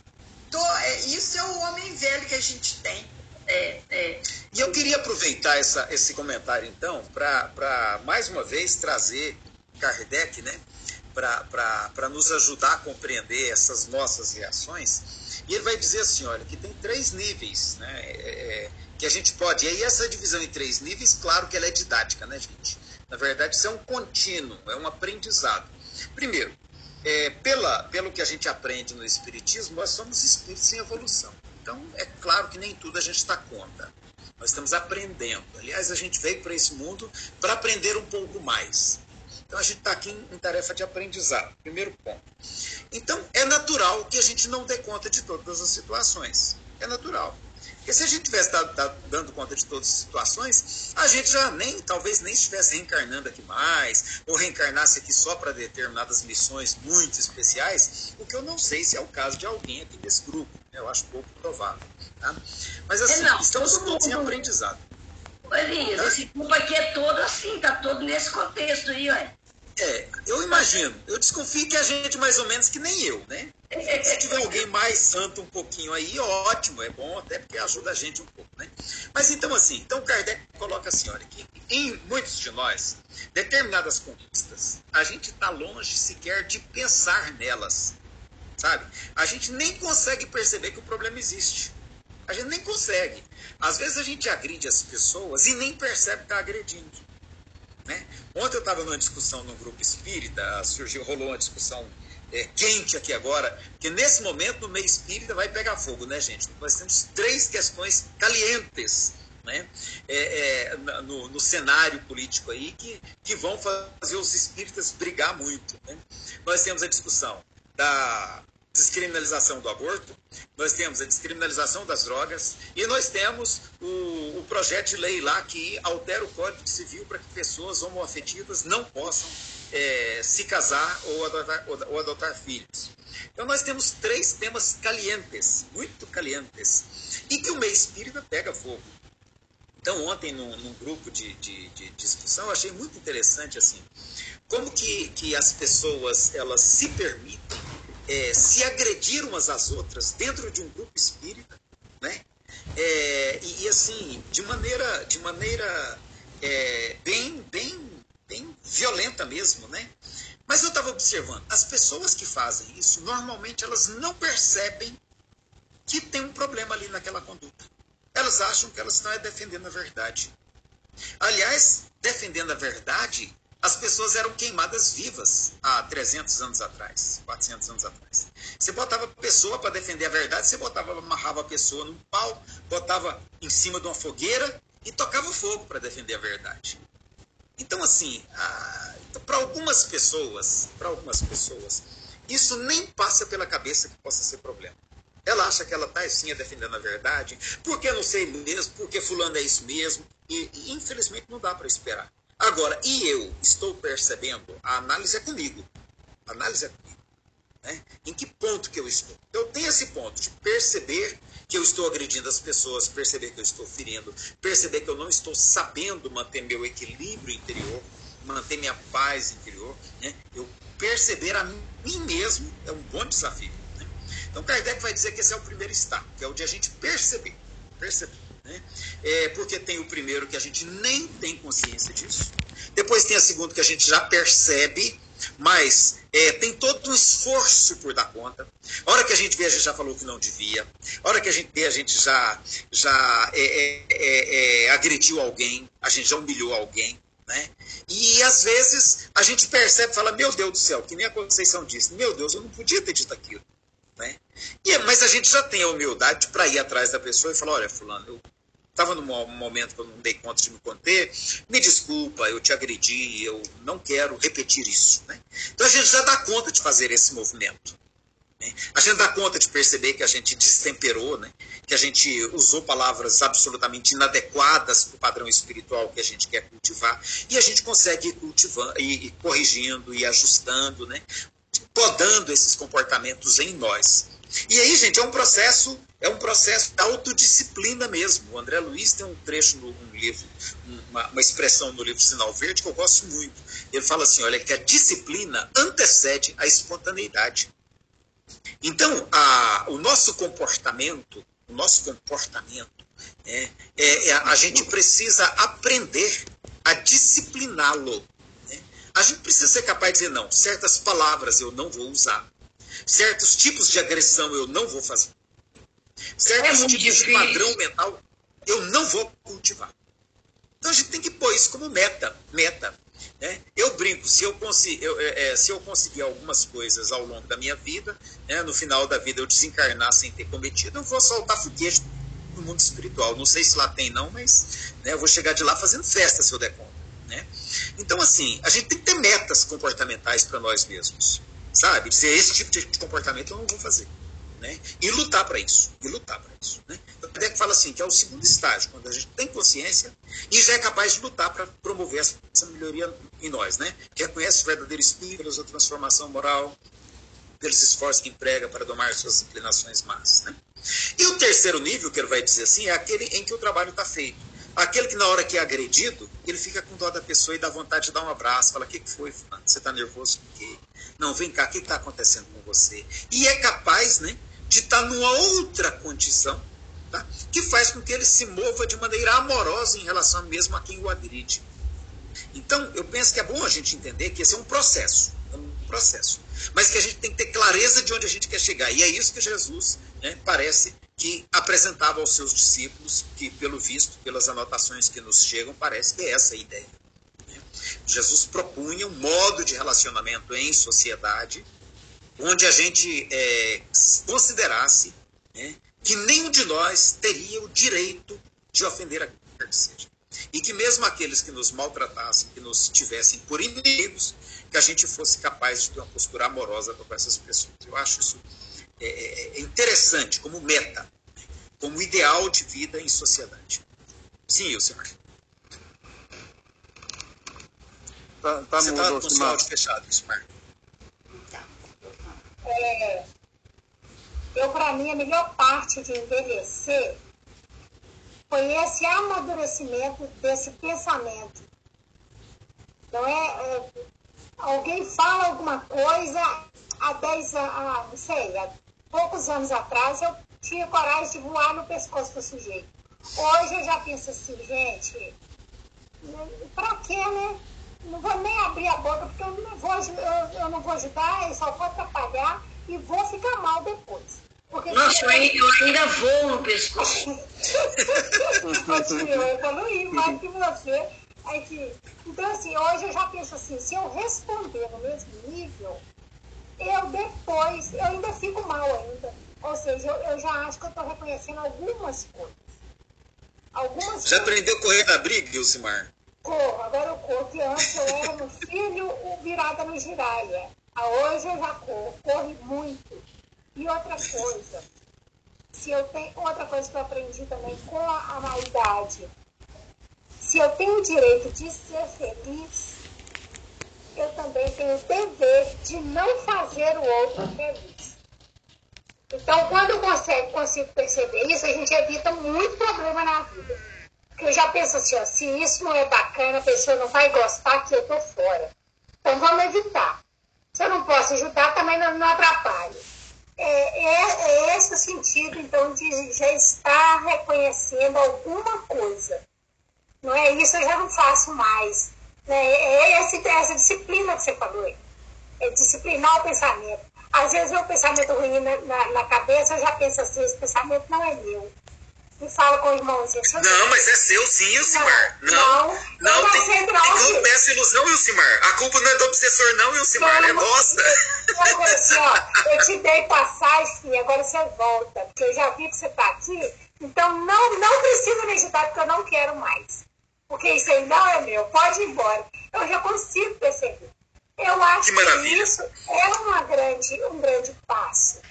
é isso é o homem velho que a gente tem. É, é. E eu queria aproveitar essa, esse comentário, então, para mais uma vez trazer Kardec, né? Para nos ajudar a compreender essas nossas reações. E ele vai dizer assim: olha, que tem três níveis, né? É, é que a gente pode. E aí, essa divisão em três níveis, claro que ela é didática, né, gente? Na verdade, isso é um contínuo, é um aprendizado. Primeiro, é, pela, pelo que a gente aprende no Espiritismo, nós somos espíritos em evolução. Então, é claro que nem tudo a gente está conta. Nós estamos aprendendo. Aliás, a gente veio para esse mundo para aprender um pouco mais. Então, a gente está aqui em, em tarefa de aprendizado. Primeiro ponto. Então, é natural que a gente não dê conta de todas as situações. É natural. Porque se a gente tivesse dado, dado, dando conta de todas as situações, a gente já nem, talvez nem estivesse reencarnando aqui mais, ou reencarnasse aqui só para determinadas missões muito especiais, o que eu não sei se é o caso de alguém aqui desse grupo. Né? Eu acho pouco provável. Tá? Mas assim, é, não, estamos todos em aprendizado. Elias, esse grupo aqui é todo assim, tá todo nesse contexto aí, ué. É, eu imagino. Eu desconfio que a gente mais ou menos que nem eu, né? Se tiver alguém mais santo um pouquinho aí, ótimo, é bom até porque ajuda a gente um pouco, né? Mas então assim, então Kardec coloca assim, olha, que em muitos de nós, determinadas conquistas, a gente está longe sequer de pensar nelas, sabe? A gente nem consegue perceber que o problema existe. A gente nem consegue. Às vezes a gente agride as pessoas e nem percebe que está agredindo. Né? Ontem eu estava numa discussão no grupo espírita, surgiu, rolou uma discussão é, quente aqui agora, que nesse momento no meio espírita vai pegar fogo, né, gente? Nós temos três questões calientes né? É, é, no, no, cenário político aí que, que vão fazer os espíritas brigar muito. Né? Nós temos a discussão da descriminalização do aborto, nós temos a descriminalização das drogas e nós temos o, o projeto de lei lá que altera o Código Civil para que pessoas homoafetivas não possam é, se casar ou adotar, ou adotar filhos. Então nós temos três temas calientes, muito calientes, e que o meio espírita pega fogo. Então ontem num, num grupo de, de, de, discussão eu achei muito interessante assim, como que, que as pessoas elas se permitem é, se agredir umas às outras dentro de um grupo espírita, né? É, e, e, assim, de maneira, de maneira é, bem, bem, bem violenta mesmo, né? Mas eu estava observando, as pessoas que fazem isso, normalmente elas não percebem que tem um problema ali naquela conduta. Elas acham que elas estão é defendendo a verdade. Aliás, defendendo a verdade as pessoas eram queimadas vivas há 300 anos atrás, 400 anos atrás. Você botava a pessoa para defender a verdade, você botava, amarrava a pessoa num pau, botava em cima de uma fogueira e tocava fogo para defender a verdade. Então, assim, para algumas pessoas, para algumas pessoas, isso nem passa pela cabeça que possa ser problema. Ela acha que ela está assim defendendo a verdade, porque não sei mesmo, porque fulano é isso mesmo, e, e infelizmente não dá para esperar. Agora, e eu estou percebendo, a análise é comigo. A análise é comigo. Né? Em que ponto que eu estou? Eu tenho esse ponto de perceber que eu estou agredindo as pessoas, perceber que eu estou ferindo, perceber que eu não estou sabendo manter meu equilíbrio interior, manter minha paz interior. Né? Eu perceber a mim mesmo é um bom desafio. Né? Então, Kardec vai dizer que esse é o primeiro estado, que é o de a gente perceber. Perceber. Né? É, porque tem o primeiro que a gente nem tem consciência disso. Depois tem a segunda que a gente já percebe mas é, tem todo um esforço por dar conta. A hora que a gente vê, a gente já falou que não devia. A hora que a gente vê, a gente já, já é, é, é, é agrediu alguém, a gente já humilhou alguém. Né? E às vezes a gente percebe fala, meu Deus do céu, que nem a Conceição disse, meu Deus, eu não podia ter dito aquilo. Né? E, mas a gente já tem a humildade para ir atrás da pessoa e falar, olha, fulano, eu estava num momento que eu não dei conta de me conter, me desculpa, eu te agredi, eu não quero repetir isso. Né? Então a gente já dá conta de fazer esse movimento. Né? A gente dá conta de perceber que a gente destemperou, né? que a gente usou palavras absolutamente inadequadas para o padrão espiritual que a gente quer cultivar, e a gente consegue ir cultivando, e corrigindo, e ajustando, né? podando esses comportamentos em nós. E aí, gente, é um processo, é um processo de autodisciplina mesmo. O André Luiz tem um trecho no um livro, uma, uma, expressão no livro Sinal Verde que eu gosto muito. Ele fala assim: olha, que a disciplina antecede a espontaneidade. Então, a, o nosso comportamento, o nosso comportamento, é, é, é a gente precisa aprender a discipliná-lo. Né? A gente precisa ser capaz de dizer, não, certas palavras eu não vou usar Certos tipos de agressão eu não vou fazer. Certos é tipos difícil. de padrão mental eu não vou cultivar. Então a gente tem que pôr isso como meta. Meta. Né? Eu brinco, se eu, consigo, eu, é, é, se eu conseguir algumas coisas ao longo da minha vida, né, no final da vida eu desencarnar sem ter cometido, eu vou soltar foguete no mundo espiritual. Não sei se lá tem, não, mas né, eu vou chegar de lá fazendo festa se eu der conta. Né? Então, assim, a gente tem que ter metas comportamentais para nós mesmos sabe? Se é esse tipo de comportamento eu não vou fazer. Né? E lutar para isso. E lutar para isso. Né? O Kardec fala assim, que é o segundo estágio, quando a gente tem consciência e já é capaz de lutar para promover essa melhoria em nós. Né? Reconhece o verdadeiro espírito, a transformação moral, pelos esforços que emprega para domar suas inclinações más. Né? E o terceiro nível, que ele vai dizer assim, é aquele em que o trabalho está feito. Aquele que na hora que é agredido, ele fica com dó da pessoa e dá vontade de dar um abraço, fala, o que, que foi, Você está nervoso com quê? Não, vem cá, o que está acontecendo com você? E é capaz né, de estar tá numa outra condição tá, que faz com que ele se mova de maneira amorosa em relação mesmo a quem o agride. Então, eu penso que é bom a gente entender que esse é um processo. É um processo. Mas que a gente tem que ter clareza de onde a gente quer chegar. E é isso que Jesus né, parece que apresentava aos seus discípulos, que, pelo visto, pelas anotações que nos chegam, parece que é essa ideia. Jesus propunha um modo de relacionamento em sociedade onde a gente é, considerasse né, que nenhum de nós teria o direito de ofender a quem seja. E que mesmo aqueles que nos maltratassem, que nos tivessem por inimigos, que a gente fosse capaz de ter uma postura amorosa com essas pessoas. Eu acho isso é, é, é interessante como meta, como ideal de vida em sociedade. Sim, eu senhor. Tá, tá Você está com o áudio fechado, Ismar. Tá. É, eu, para mim, a melhor parte de envelhecer foi esse amadurecimento desse pensamento. Não é, é alguém fala alguma coisa há 10 anos, não sei, há poucos anos atrás eu tinha coragem de voar no pescoço do sujeito. Hoje eu já penso assim, gente, pra quê, né? não vou nem abrir a boca, porque eu não vou, eu, eu não vou ajudar, eu só vou atrapalhar e vou ficar mal depois. Porque Nossa, eu, eu ainda vou no pescoço. eu evoluí mais que você. Aí, então, assim, hoje eu já penso assim, se eu responder no mesmo nível, eu depois, eu ainda fico mal ainda. Ou seja, eu, eu já acho que eu estou reconhecendo algumas coisas. Algumas já coisas. aprendeu a correr na briga, Ilcimar? corro, agora eu corro, que antes eu era no filho virada no giraia. A hoje eu já corro, corro muito. E outra coisa, se eu tenho, outra coisa que eu aprendi também com a, a idade, se eu tenho o direito de ser feliz, eu também tenho o dever de não fazer o outro feliz. Então, quando eu consigo, consigo perceber isso, a gente evita muito problema na vida. Porque eu já penso assim, ó, se isso não é bacana, a pessoa não vai gostar que eu tô fora. Então vamos evitar. Se eu não posso ajudar, também não, não atrapalho. É, é, é esse o sentido, então, de já estar reconhecendo alguma coisa. Não é isso, eu já não faço mais. É essa, essa disciplina que você falou aí. é disciplinar o pensamento. Às vezes um pensamento ruim na, na, na cabeça, eu já penso assim, esse pensamento não é meu e fala com o irmãozinho. Não, mas é seu sim, Ilcimar. Não, não, não, não tem, tem não peça ilusão, Ilcimar. A culpa não é do obsessor, não, Ilcimar, não, é nossa. Eu, assim, ó, eu te dei passagem, agora você volta, porque eu já vi que você está aqui, então não, não precisa me ajudar, porque eu não quero mais. Porque isso aí não é meu, pode ir embora. Eu já consigo perceber. Eu acho que, que isso é uma grande, um grande passo.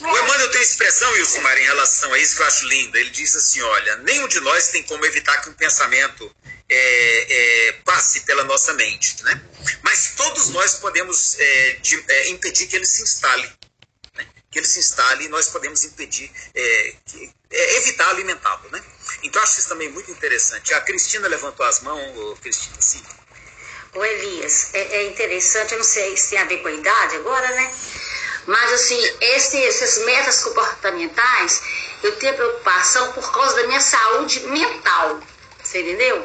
O Emmanuel tem expressão, Wilsomar, em relação a isso que eu acho linda. Ele diz assim: olha, nenhum de nós tem como evitar que um pensamento é, é, passe pela nossa mente, né? Mas todos nós podemos é, de, é, impedir que ele se instale. Né? Que ele se instale e nós podemos impedir, é, que, é, evitar alimentá-lo, né? Então acho isso também muito interessante. A Cristina levantou as mãos, Cristina, sim. O Elias, é, interessante, eu não sei se tem a ver com a idade agora, né? Mas, assim, esse, essas metas comportamentais, eu tenho preocupação por causa da minha saúde mental. Você entendeu?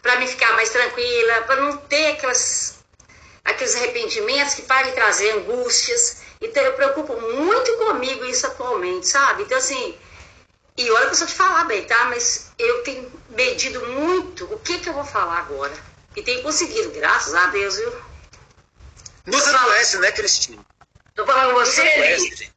Para me ficar mais tranquila, para não ter aquelas, aqueles arrependimentos que podem trazer angústias. Então, eu preocupo muito comigo isso atualmente, sabe? Então, assim, e olha que eu sou te falar bem, tá? Mas eu tenho medido muito o que, que eu vou falar agora. E tenho conseguido, graças a Deus, viu? Nos adoece, né, Cristina? Tô falando com você, Eli.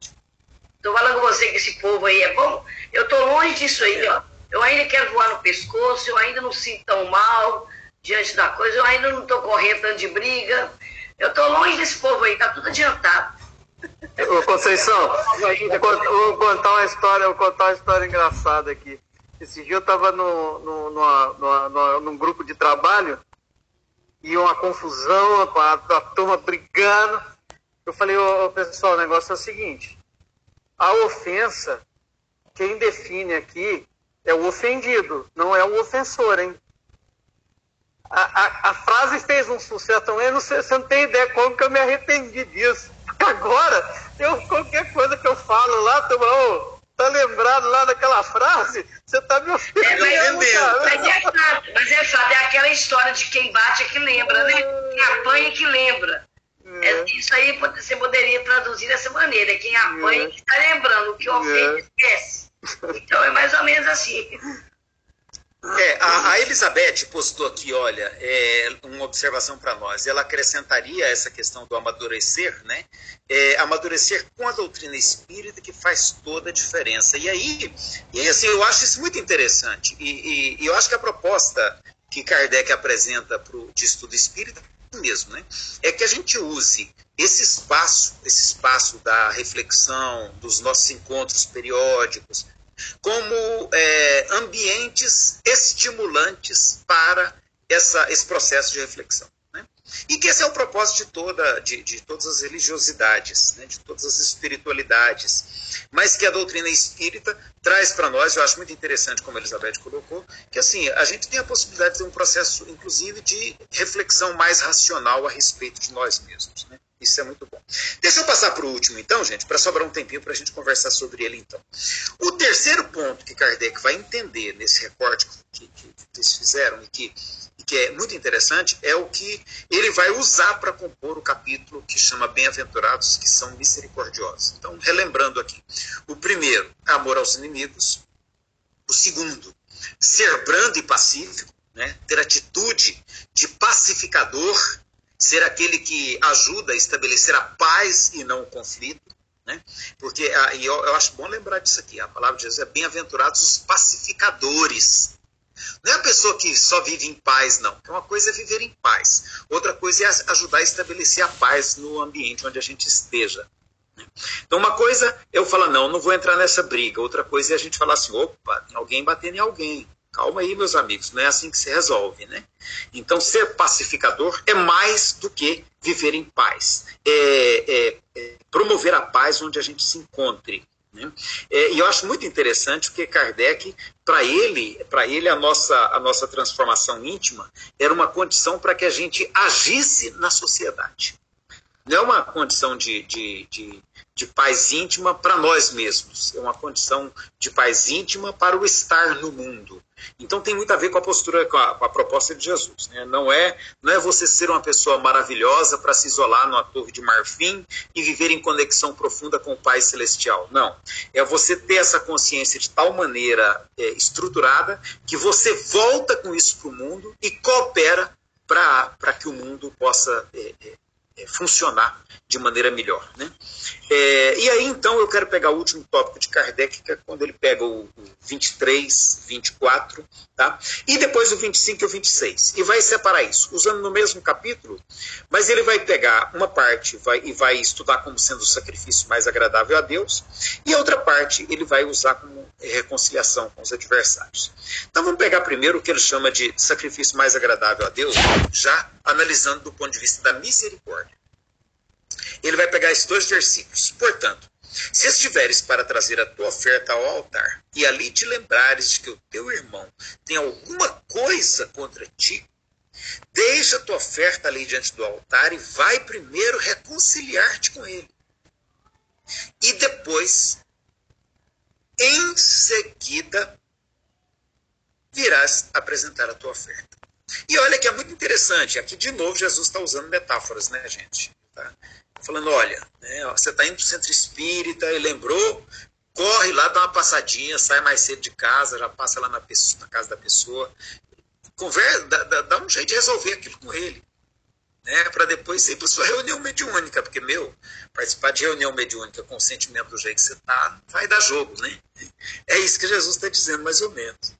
Tô falando com você que esse povo aí é bom. Eu tô longe disso aí, ó. Eu ainda quero voar no pescoço, eu ainda não sinto tão mal diante da coisa, eu ainda não tô correndo tanto de briga. Eu tô longe desse povo aí, tá tudo adiantado. Ô, Conceição, vou contar uma história, vou contar uma história engraçada aqui. Esse dia eu estava no, no, no, no, num grupo de trabalho e uma confusão, a, a turma brigando. Eu falei, ô, ô, pessoal, o negócio é o seguinte: a ofensa, quem define aqui é o ofendido, não é o ofensor, hein? A, a, a frase fez um sucesso tão grande, você, você não tem ideia como que eu me arrependi disso. Agora, eu, qualquer coisa que eu falo lá, tu, oh, tá lembrado lá daquela frase? Você tá me ofendendo. É, mas, mas, é fato, mas é fato, é aquela história de quem bate é que lembra, né? Quem apanha é que lembra. É. é. Isso aí você poderia traduzir dessa maneira. Quem apanha é. está lembrando, o que ofende esquece. Então é mais ou menos assim. É, a, a, Elizabeth postou aqui, olha, é, uma observação para nós. Ela acrescentaria essa questão do amadurecer, né? É, amadurecer com a doutrina espírita que faz toda a diferença. E aí, e assim, eu acho isso muito interessante. E, e, e eu acho que a proposta que Kardec apresenta pro, de estudo espírita mesmo, né? É que a gente use esse espaço, esse espaço da reflexão, dos nossos encontros periódicos, como é, ambientes estimulantes para essa, esse processo de reflexão. Né? E que esse é o propósito de, toda, de, de todas as religiosidades, né? de todas as espiritualidades, mas que a doutrina espírita traz para nós, eu acho muito interessante, como a Elizabeth colocou, que assim, a gente tem a possibilidade de ter um processo, inclusive, de reflexão mais racional a respeito de nós mesmos. Né? Isso é muito bom. Deixa eu passar para o último, então, gente, para sobrar um tempinho para a gente conversar sobre ele, então. O terceiro ponto que Kardec vai entender nesse recorte que, que, eles fizeram e que, e que é muito interessante é o que ele vai usar para compor o capítulo que chama Bem-aventurados que são misericordiosos. Então, relembrando aqui. O primeiro, amor aos inimigos. O segundo, ser brando e pacífico, né? ter atitude de pacificador ser aquele que ajuda a estabelecer a paz e não o conflito. Né? Porque, ah, e eu, eu acho bom lembrar disso aqui, a palavra de Jesus é bem-aventurados os pacificadores. Não é a pessoa que só vive em paz, não. Uma coisa é viver em paz, outra coisa é ajudar a estabelecer a paz no ambiente onde a gente esteja. Né? Então, uma coisa é eu falar, não, não vou entrar nessa briga. Outra coisa é a gente falar assim, opa, alguém batendo em alguém. Calma aí, meus amigos, não é assim que se resolve, né? Então, ser pacificador é mais do que viver em paz. É, é, é promover a paz onde a gente se encontre. Né? É, e eu acho muito interessante porque Kardec, para ele, para ele a nossa, a nossa transformação íntima era uma condição para que a gente agisse na sociedade. Não é uma condição de, de, de, de paz íntima para nós mesmos, é uma condição de paz íntima para o estar no mundo Então tem muito a ver com a postura, com a, com a proposta de Jesus. Né? Não, é, não é você ser uma pessoa maravilhosa para se isolar numa torre de marfim e viver em conexão profunda com o Pai Celestial. Não. É você ter essa consciência de tal maneira é, estruturada que você volta com isso para o mundo e coopera para que o mundo possa é, é, funcionar de maneira melhor. Né? É, e aí, então, eu quero pegar o último tópico de Kardec, que é quando ele pega o, o 23, 24, tá? e depois o 25 e o 26, e vai separar isso, usando no mesmo capítulo, mas ele vai pegar uma parte vai, e vai estudar como sendo o sacrifício mais agradável a Deus, e a outra parte ele vai usar como reconciliação com os adversários. Então vamos pegar primeiro o que ele chama de sacrifício mais agradável a Deus, já analisando do ponto de vista da misericórdia. Ele vai pegar esses dois versículos. Portanto, se estiveres para trazer a tua oferta ao altar, e ali te lembrares de que o teu irmão tem alguma coisa contra ti, deixa a tua oferta ali diante do altar e vai primeiro reconciliar-te com ele. E depois, em seguida, virás apresentar a tua oferta. E olha que é muito interessante, aqui de novo Jesus está usando metáforas, né, gente? Tá? Falando, olha, né, você está indo para o centro espírita e lembrou, corre lá, dá uma passadinha, sai mais cedo de casa, já passa lá na, pessoa, na casa da pessoa, conversa, dá, dá, um jeito de resolver aquilo com ele. Né, para depois ir para sua reunião mediúnica, porque, meu, participar de reunião mediúnica com o sentimento do jeito que você está, vai dar jogo, né? É isso que Jesus está dizendo, mais ou menos.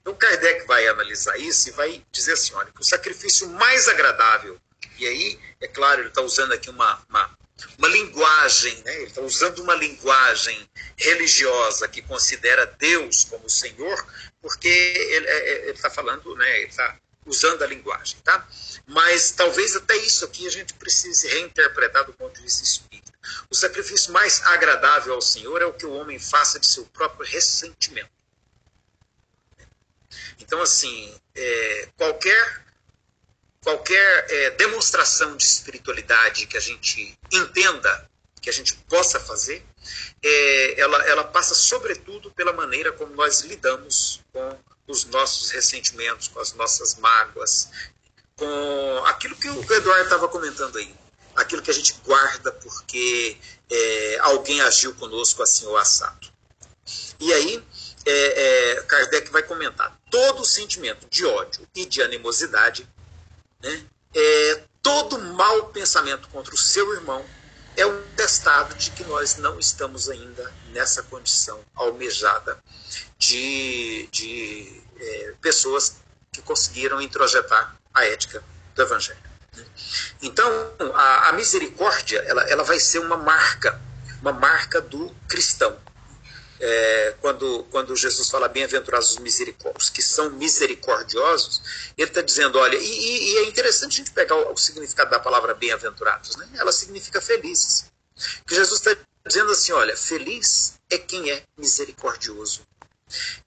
Então, Kardec vai analisar isso e vai dizer assim: olha, que o sacrifício mais agradável, e aí, é claro, ele está usando aqui uma, uma, uma linguagem, né? ele está usando uma linguagem religiosa que considera Deus como Senhor, porque ele é, está falando, né? ele está usando a linguagem. Tá? Mas talvez até isso aqui a gente precise reinterpretar do ponto de vista espírita. O sacrifício mais agradável ao Senhor é o que o homem faça de seu próprio ressentimento. Então, assim, é, qualquer, qualquer é, demonstração de espiritualidade que a gente entenda, que a gente possa fazer, é, ela, ela passa sobretudo pela maneira como nós lidamos com os nossos ressentimentos, com as nossas mágoas, com aquilo que o Eduardo estava comentando aí, aquilo que a gente guarda porque é, alguém agiu conosco assim ou assado. E aí, é, é, Kardec vai comentar: todo sentimento de ódio e de animosidade, né, é, todo mau pensamento contra o seu irmão é um testado de que nós não estamos ainda nessa condição almejada de, de é, pessoas que conseguiram introjetar a ética do Evangelho. Né. Então, a, a misericórdia ela, ela vai ser uma marca, uma marca do cristão é, quando, quando Jesus fala bem-aventurados os misericórdios, que são misericordiosos, ele está dizendo, olha, e, e, é interessante a gente pegar o, o significado da palavra bem-aventurados, né? ela significa felizes. Que Jesus está dizendo assim, olha, feliz é quem é misericordioso.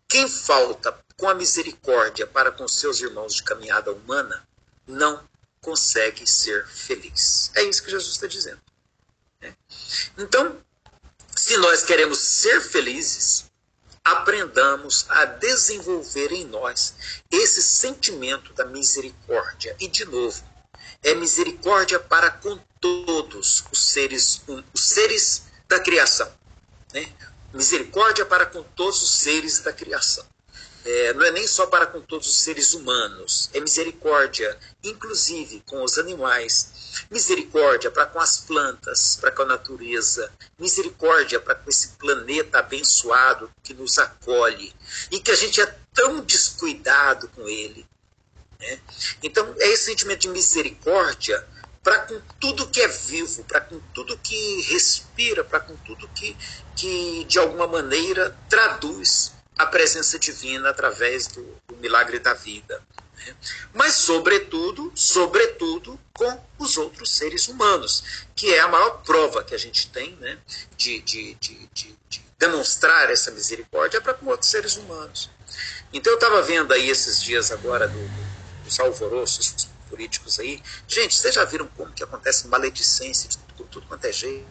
Quem falta com a misericórdia para com seus irmãos de caminhada humana, não consegue ser feliz. É isso que Jesus está dizendo. Né? Então, se nós queremos ser felizes, aprendamos a desenvolver em nós esse sentimento da misericórdia. E, de novo, é misericórdia para com todos os seres, os seres da criação. Né? Misericórdia para com todos os seres da criação é, não é nem só para com todos os seres humanos, é misericórdia, inclusive com os animais, misericórdia para com as plantas, para com a natureza, misericórdia para com esse planeta abençoado que nos acolhe e que a gente é tão descuidado com ele. Né? Então, é esse sentimento de misericórdia para com tudo que é vivo, para com tudo que respira, para com tudo que, que de alguma maneira traduz a presença divina através do, do milagre da vida. Né? Mas, sobretudo, sobretudo com os outros seres humanos, que é a maior prova que a gente tem né, de, de, de, de, de demonstrar essa misericórdia para com outros seres humanos. Então, eu estava vendo aí esses dias agora do, dos alvoroços políticos aí. Gente, vocês já viram como que acontece maledicência de tudo, tudo quanto é jeito?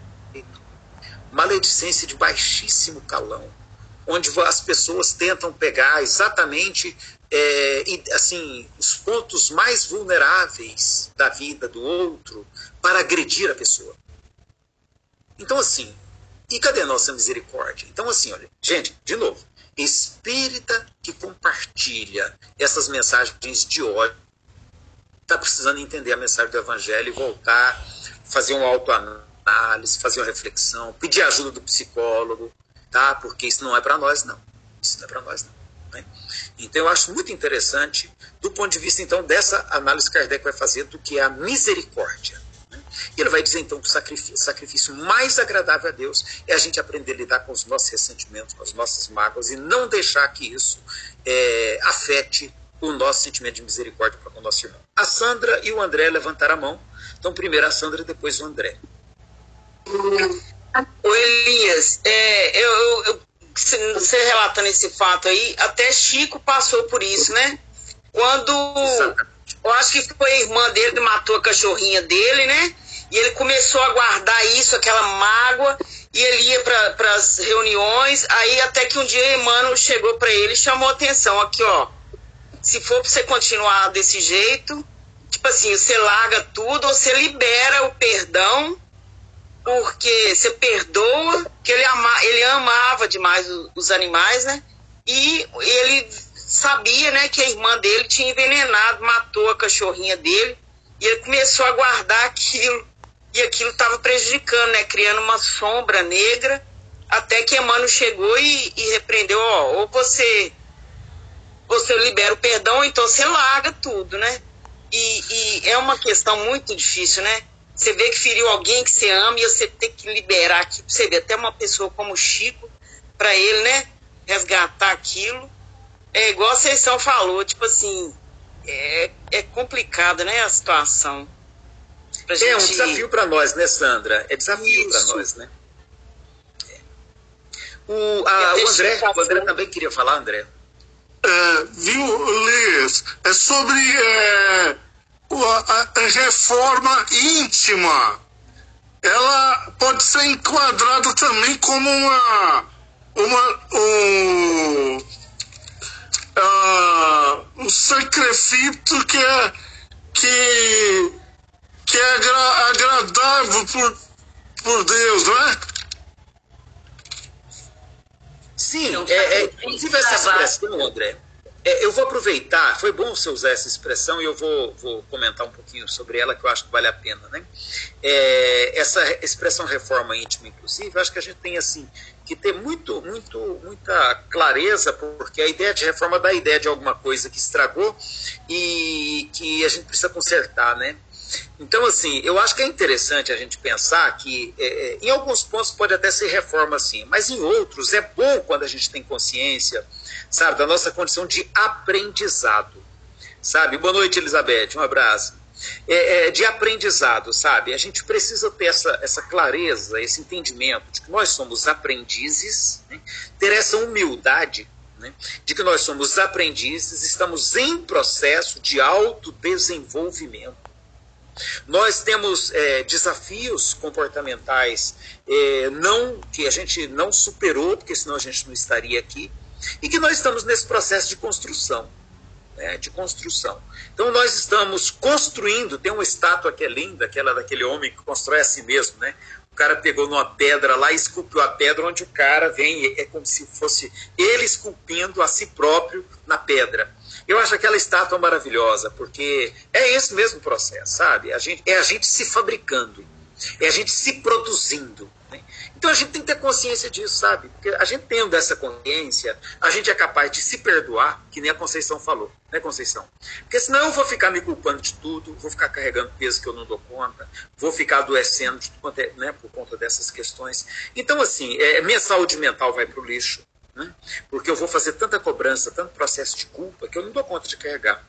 Maledicência de baixíssimo calão onde as pessoas tentam pegar exatamente é, assim os pontos mais vulneráveis da vida do outro para agredir a pessoa. Então, assim, e cadê a nossa misericórdia? Então, assim, olha, gente, de novo, espírita que compartilha essas mensagens de ódio está precisando entender a mensagem do Evangelho e voltar, fazer um autoanálise, fazer uma reflexão, pedir ajuda do psicólogo, tá? Porque isso não é para nós, não. Isso não é para nós, não. Né? Então, eu acho muito interessante, do ponto de vista, então, dessa análise que Kardec vai fazer do que é a misericórdia. Né? E ele vai dizer, então, que o sacrifício, sacrifício mais agradável a Deus é a gente aprender a lidar com os nossos ressentimentos, com as nossas mágoas e não deixar que isso é, afete o nosso sentimento de misericórdia para com o nosso irmão. A Sandra e o André levantaram a mão. Então, primeiro a Sandra, depois o André. O Elias, é, eu, eu, você relatando esse fato aí, até Chico passou por isso, né? Quando eu acho que foi a irmã dele que matou a cachorrinha dele, né? E ele começou a guardar isso, aquela mágoa, e ele ia para as reuniões, aí até que um dia Emmanuel chegou para ele e chamou atenção, aqui ó, se for para você continuar desse jeito, tipo assim, você larga tudo, ou você libera o perdão, porque você perdoa, que ele, ama, ele amava demais os, animais, né? E ele sabia, né, que a irmã dele tinha envenenado, matou a cachorrinha dele, e ele começou a guardar aquilo, e aquilo estava prejudicando, né, criando uma sombra negra, até que Emmanuel chegou e, e repreendeu, ó, ou você você libera o perdão, então você larga tudo, né? E, e, é uma questão muito difícil, né? Você vê que feriu alguém que você ama e você tem que liberar aqui. Você vê até uma pessoa como o Chico, para ele, né? Resgatar aquilo. É igual a Seição falou, tipo assim, é, é complicado, né? A situação. Pra gente... É um desafio para nós, né, Sandra? É desafio para nós, né? O, a, o André, o André também queria falar, André. É, viu, Liz? É sobre é, a, reforma íntima. Ela pode ser enquadrada também como uma, uma um, uh, um sacrifício que é, que, que é agra, agradável por, por Deus, não é? Sim, é, é, inclusive essa expressão, André, é, eu vou aproveitar, foi bom você usar essa expressão e eu vou, vou comentar um pouquinho sobre ela, que eu acho que vale a pena. Né? É, essa expressão reforma íntima, inclusive, acho que a gente tem assim que ter muito, muito, muita clareza, porque a ideia de reforma dá a ideia de alguma coisa que estragou e que a gente precisa consertar, né? Então, assim, eu acho que é interessante a gente pensar que é, é, em alguns pontos pode até ser reforma, sim, mas em outros é bom quando a gente tem consciência, sabe, da nossa condição de aprendizado, sabe? Boa noite, Elizabeth, um abraço. É, é, de aprendizado, sabe? A gente precisa ter essa, essa clareza, esse entendimento de que nós somos aprendizes, né? ter essa humildade né? de que nós somos aprendizes, estamos em processo de autodesenvolvimento. Nós temos é, desafios comportamentais é, não que a gente não superou, porque senão a gente não estaria aqui, e que nós estamos nesse processo de construção. Né, de construção. Então nós estamos construindo, tem uma estátua que é linda, aquela daquele homem que constrói a si mesmo, né? O cara pegou numa pedra lá e esculpiu a pedra onde o cara vem, é como se fosse ele esculpindo a si próprio na pedra. Eu acho aquela estátua maravilhosa, porque é esse mesmo processo, sabe? A gente, é a gente se fabricando, é a gente se produzindo. Né? Então a gente tem que ter consciência disso, sabe? Porque a gente tendo essa consciência, a gente é capaz de se perdoar, que nem a Conceição falou, né, Conceição? Porque senão eu vou ficar me culpando de tudo, vou ficar carregando peso que eu não dou conta, vou ficar adoecendo de, né, por conta dessas questões. Então, assim, é, minha saúde mental vai para o lixo, né? Porque eu vou fazer tanta cobrança, tanto processo de culpa, que eu não dou conta de carregar.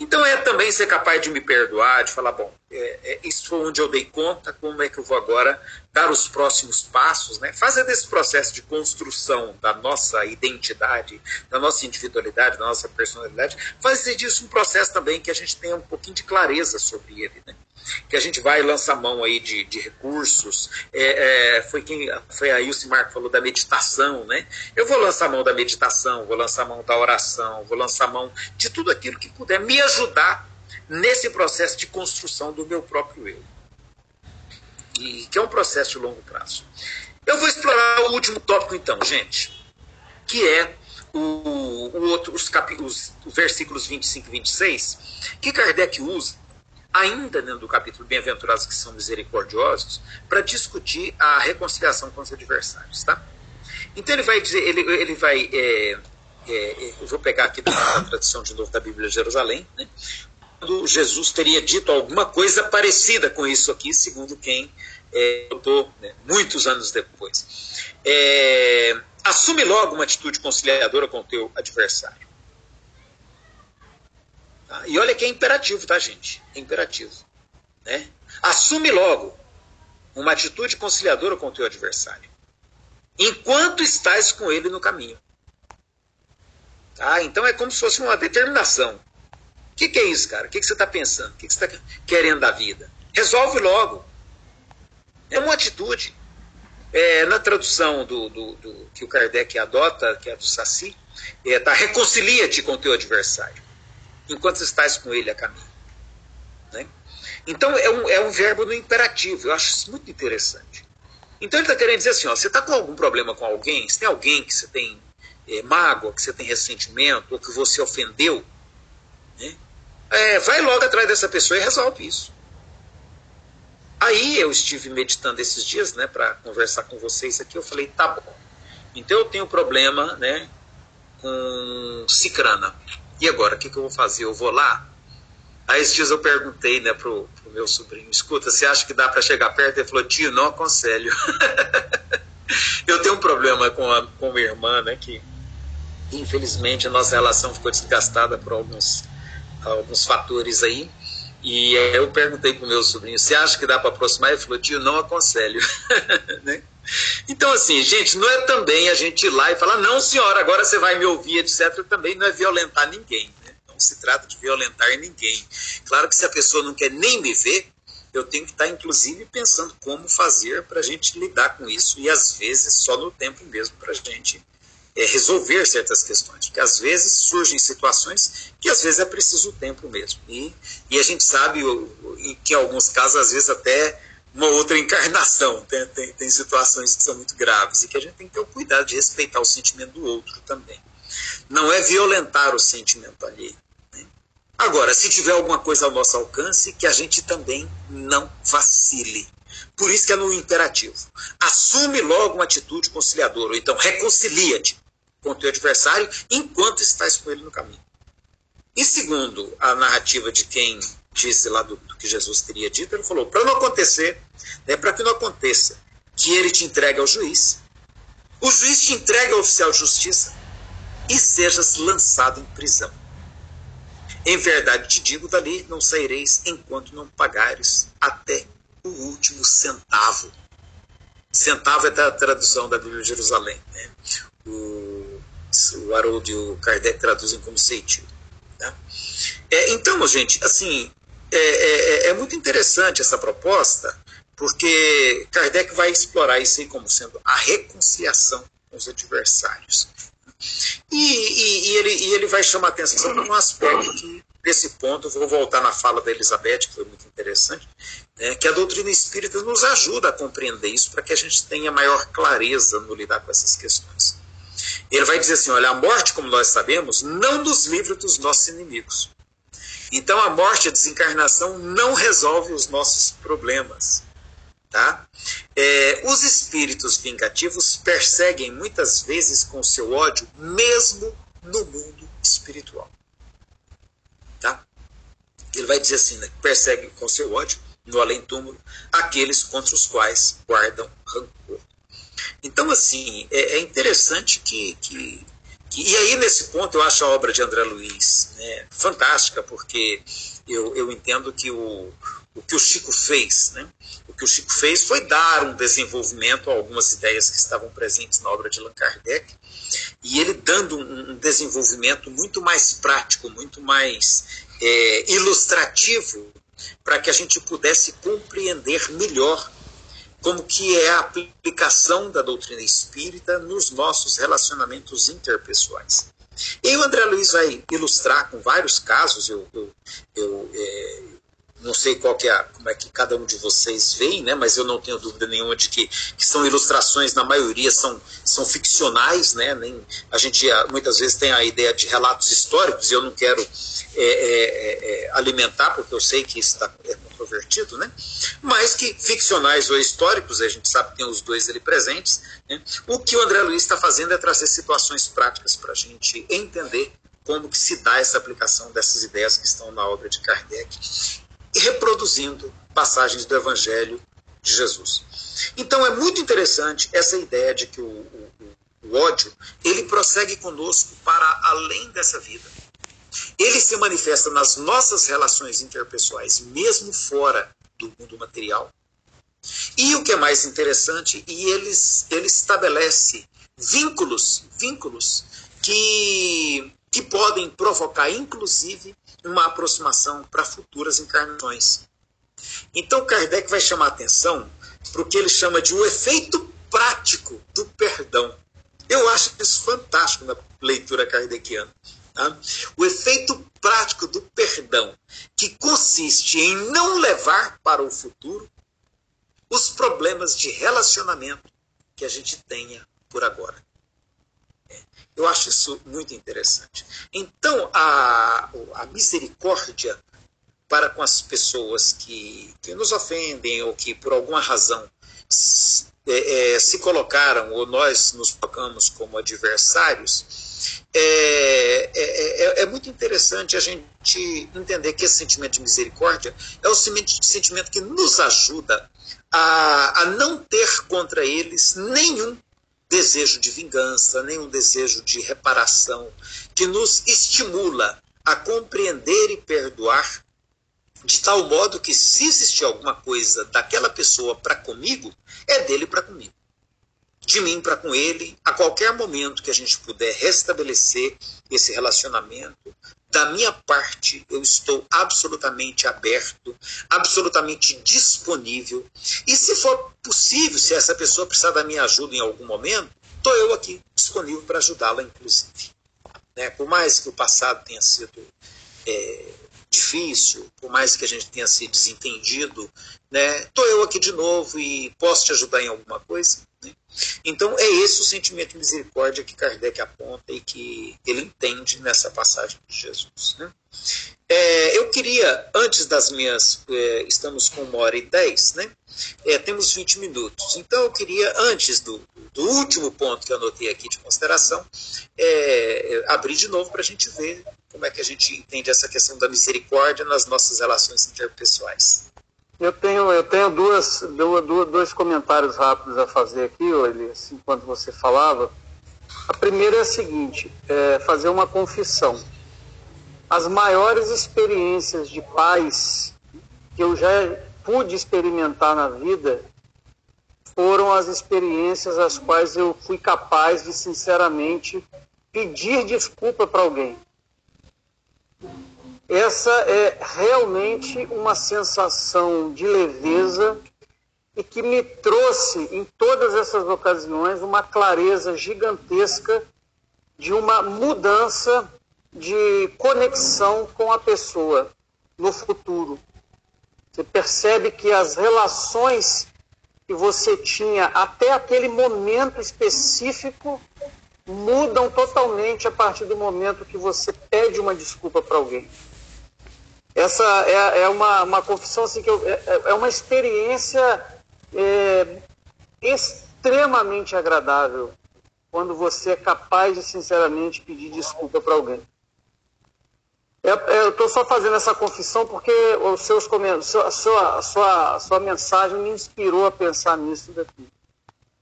Então é também ser capaz de me perdoar, de falar, bom, é, é, isso foi onde eu dei conta, como é que eu vou agora dar os próximos passos, né? desse processo de construção da nossa identidade, da nossa individualidade, da nossa personalidade, fazer disso um processo também que a gente tenha um pouquinho de clareza sobre ele. Né? que a gente vai lançar mão aí de, de recursos. É, é, foi quem foi a Ilse Marco falou da meditação, né? Eu vou lançar mão da meditação, vou lançar mão da oração, vou lançar mão de tudo aquilo que puder me ajudar nesse processo de construção do meu próprio eu. E que é um processo de longo prazo. Eu vou explorar o último tópico então, gente, que é o, o outro, os, cap, os versículos 25 e 26, que Kardec usa ainda dentro do capítulo Bem-aventurados que são misericordiosos, para discutir a reconciliação com os adversários, tá? Então ele vai dizer, ele, ele vai, é, é, eu vou pegar aqui da, da tradição de novo da Bíblia de Jerusalém, né? Jesus teria dito alguma coisa parecida com isso aqui, segundo quem é, botou né, muitos anos depois. É, assume logo uma atitude conciliadora com o teu adversário. Tá? E olha que é imperativo, tá, gente? É imperativo. Né? Assume logo uma atitude conciliadora com o teu adversário. Enquanto estás com ele no caminho. Tá? Então é como se fosse uma determinação. O que, que, é isso, cara? O que, que você está pensando? O que, que você está querendo da vida? Resolve logo. É uma atitude. É, na tradução do, do, do, que o Kardec adota, que é a do Saci, é, tá, reconcilia-te com teu adversário enquanto estás com ele a caminho. Né? Então é um, é um verbo no imperativo, eu acho isso muito interessante. Então ele está querendo dizer assim: ó, você está com algum problema com alguém, se tem alguém que você tem é, mágoa, que você tem ressentimento, ou que você ofendeu, né? É, vai logo atrás dessa pessoa e resolve isso. Aí eu estive meditando esses dias, né, para conversar com vocês aqui. Eu falei, tá bom. Então eu tenho problema, né, com cicrana. E agora, o que, que eu vou fazer? Eu vou lá? Aí esses dias eu perguntei né, pro, pro meu sobrinho, escuta, você acha que dá para chegar perto? Ele falou, tio, não aconselho. eu tenho um problema com a, com minha irmã, né, que infelizmente a nossa relação ficou desgastada por alguns, alguns fatores aí. E eu perguntei pro meu sobrinho, você acha que dá para aproximar? Ele falou, tio, não aconselho. né? Então, assim, gente, não é também a gente ir lá e falar, não, senhora, agora você vai me ouvir, etc. Também não é violentar ninguém. Né? Não se trata de violentar ninguém. Claro que se a pessoa não quer nem me ver, eu tenho que estar, inclusive, pensando como fazer para a gente lidar com isso e, às vezes, só no tempo mesmo para a gente é, resolver certas questões. Porque, às vezes, surgem situações que, às vezes, é preciso tempo mesmo. E, e a gente sabe que, em alguns casos, às vezes, até uma outra encarnação. Tem, tem, tem, situações que são muito graves e que a gente tem que ter o cuidado de respeitar o sentimento do outro também. Não é violentar o sentimento alheio. Né? Agora, se tiver alguma coisa ao nosso alcance, que a gente também não vacile. Por isso que é no imperativo. Assume logo uma atitude conciliadora, ou então reconcilia-te com o teu adversário enquanto estás com ele no caminho. E segundo a narrativa de quem disse lá do, do que Jesus teria dito, ele falou: para não acontecer, né, para que não aconteça, que ele te entregue ao juiz, o juiz te entregue ao oficial de justiça e sejas lançado em prisão. Em verdade te digo, dali não saireis enquanto não pagares até o último centavo. Centavo é da tradução da Bíblia de Jerusalém. Né? O, o Haroldo e o Kardec traduzem como ceitil. Tá? É, então, gente, assim, é, é, é, muito interessante essa proposta, porque Kardec vai explorar isso aí como sendo a reconciliação com os adversários. E, e, e, ele, e ele vai chamar atenção para um aspecto que, nesse ponto, vou voltar na fala da Elizabeth, que foi muito interessante, né, que a doutrina espírita nos ajuda a compreender isso para que a gente tenha maior clareza no lidar com essas questões. Ele vai dizer assim: olha, a morte, como nós sabemos, não nos livra dos nossos inimigos, então a morte, a desencarnação não resolve os nossos problemas. Tá? É, os espíritos vingativos perseguem muitas vezes com seu ódio, mesmo no mundo espiritual. Tá? Ele vai dizer assim: né, persegue com seu ódio, no além-túmulo, aqueles contra os quais guardam rancor. Então, assim, é, é interessante que, que e aí, nesse ponto, eu acho a obra de André Luiz né, fantástica, porque eu, eu entendo que o, o, que o Chico fez. Né? O que o Chico fez foi dar um desenvolvimento a algumas ideias que estavam presentes na obra de Allan Kardec, e ele dando um, desenvolvimento muito mais prático, muito mais é, ilustrativo, para que a gente pudesse compreender melhor como que é a aplicação da doutrina espírita nos nossos relacionamentos interpessoais. E o André Luiz vai ilustrar com vários casos, eu, eu, eu é, não sei qual que é, como é que cada um de vocês vê, né, mas eu não tenho dúvida nenhuma de que, que são ilustrações, na maioria são, são ficcionais, né, nem, a gente ah, muitas vezes tem a ideia de relatos históricos, e eu não quero é, é, é, alimentar, porque eu sei que isso está é controvertido, né, mas que ficcionais ou históricos, a gente sabe que tem os dois ali presentes, né, o que o André Luiz está fazendo é trazer situações práticas para a gente entender como que se dá essa aplicação dessas ideias que estão na obra de Kardec e reproduzindo passagens do Evangelho de Jesus. Então é muito interessante essa ideia de que o, o, o ódio ele prossegue conosco para além dessa vida. Ele se manifesta nas nossas relações interpessoais, mesmo fora do mundo material. E o que é mais interessante, e ele, ele estabelece vínculos, vínculos que, que podem provocar, inclusive, uma aproximação para futuras encarnações. Então Kardec vai chamar atenção para o que ele chama de o efeito prático do perdão. Eu acho isso fantástico na leitura kardeciana. Tá? O efeito prático do perdão, que consiste em não levar para o futuro os problemas de relacionamento que a gente tenha por agora. Eu acho isso muito interessante. Então, a, a misericórdia para com as pessoas que, que nos ofendem ou que, por alguma razão, se, é, é, se colocaram ou nós nos colocamos como adversários, é, é, é, é, muito interessante a gente entender que esse sentimento de misericórdia é o sentimento que nos ajuda a, a não ter contra eles nenhum desejo de vingança, nenhum desejo de reparação, que nos estimula a compreender e perdoar de tal modo que se existir alguma coisa daquela pessoa para comigo, é dele para comigo. De mim para com ele, a qualquer momento que a gente puder restabelecer esse relacionamento, da minha parte, eu estou absolutamente aberto, absolutamente disponível. E se for possível, se essa pessoa precisar da minha ajuda em algum momento, estou eu aqui disponível para ajudá-la, inclusive. Né? Por mais que o passado tenha sido é, difícil, por mais que a gente tenha se desentendido, né? Estou eu aqui de novo e posso te ajudar em alguma coisa. Né? Então é esse o sentimento de misericórdia que Kardec aponta e que ele entende nessa passagem de Jesus. Né? É, eu queria, antes das minhas. É, estamos com uma hora e dez, né? É, temos 20 minutos. Então eu queria, antes do, do último ponto que eu anotei aqui de consideração, é, abrir de novo para a gente ver como é que a gente entende essa questão da misericórdia nas nossas relações interpessoais. Eu tenho, eu tenho duas, duas, dois comentários rápidos a fazer aqui, Elias, enquanto você falava. A primeira é a seguinte: é fazer uma confissão. As maiores experiências de paz que eu já pude experimentar na vida foram as experiências às quais eu fui capaz de, sinceramente, pedir desculpa para alguém. Essa é realmente uma sensação de leveza e que me trouxe em todas essas ocasiões uma clareza gigantesca de uma mudança de conexão com a pessoa no futuro. Você percebe que as relações que você tinha até aquele momento específico mudam totalmente a partir do momento que você pede uma desculpa para alguém. Essa é, é uma, uma confissão assim, que eu, é, é uma experiência é, extremamente agradável quando você é capaz de sinceramente pedir desculpa para alguém. É, é, eu estou só fazendo essa confissão porque os seus comentários, a sua, sua, sua mensagem me inspirou a pensar nisso daqui.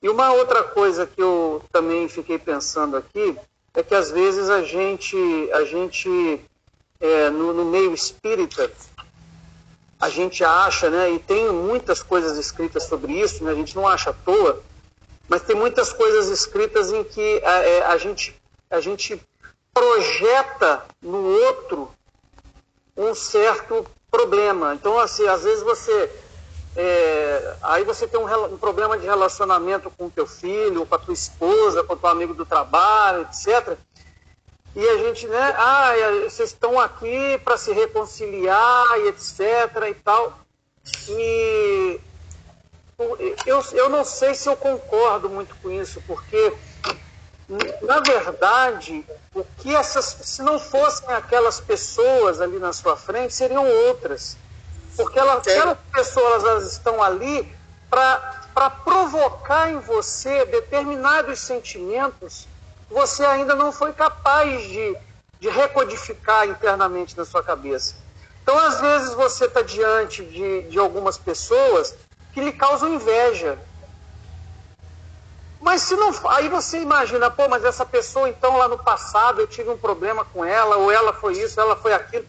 E uma outra coisa que eu também fiquei pensando aqui é que às vezes a gente, a gente é, no, no, meio espírita, a gente acha, né, e tem muitas coisas escritas sobre isso, né, a gente não acha à toa, mas tem muitas coisas escritas em que a, é, a, gente, a gente projeta no outro um certo problema. Então, assim, às vezes você. É, aí você tem um, um, problema de relacionamento com o teu filho, com a tua esposa, com o teu amigo do trabalho, etc. E a gente, né? Ah, vocês estão aqui para se reconciliar e etc. e tal. E eu, eu não sei se eu concordo muito com isso, porque, na verdade, o que essas, se não fossem aquelas pessoas ali na sua frente, seriam outras. Porque elas, aquelas pessoas elas estão ali para provocar em você determinados sentimentos você ainda não foi capaz de, de recodificar internamente na sua cabeça. Então, às vezes, você está diante de, de algumas pessoas que lhe causam inveja. Mas se não. Aí você imagina, pô, mas essa pessoa, então, lá no passado eu tive um problema com ela, ou ela foi isso, ela foi aquilo.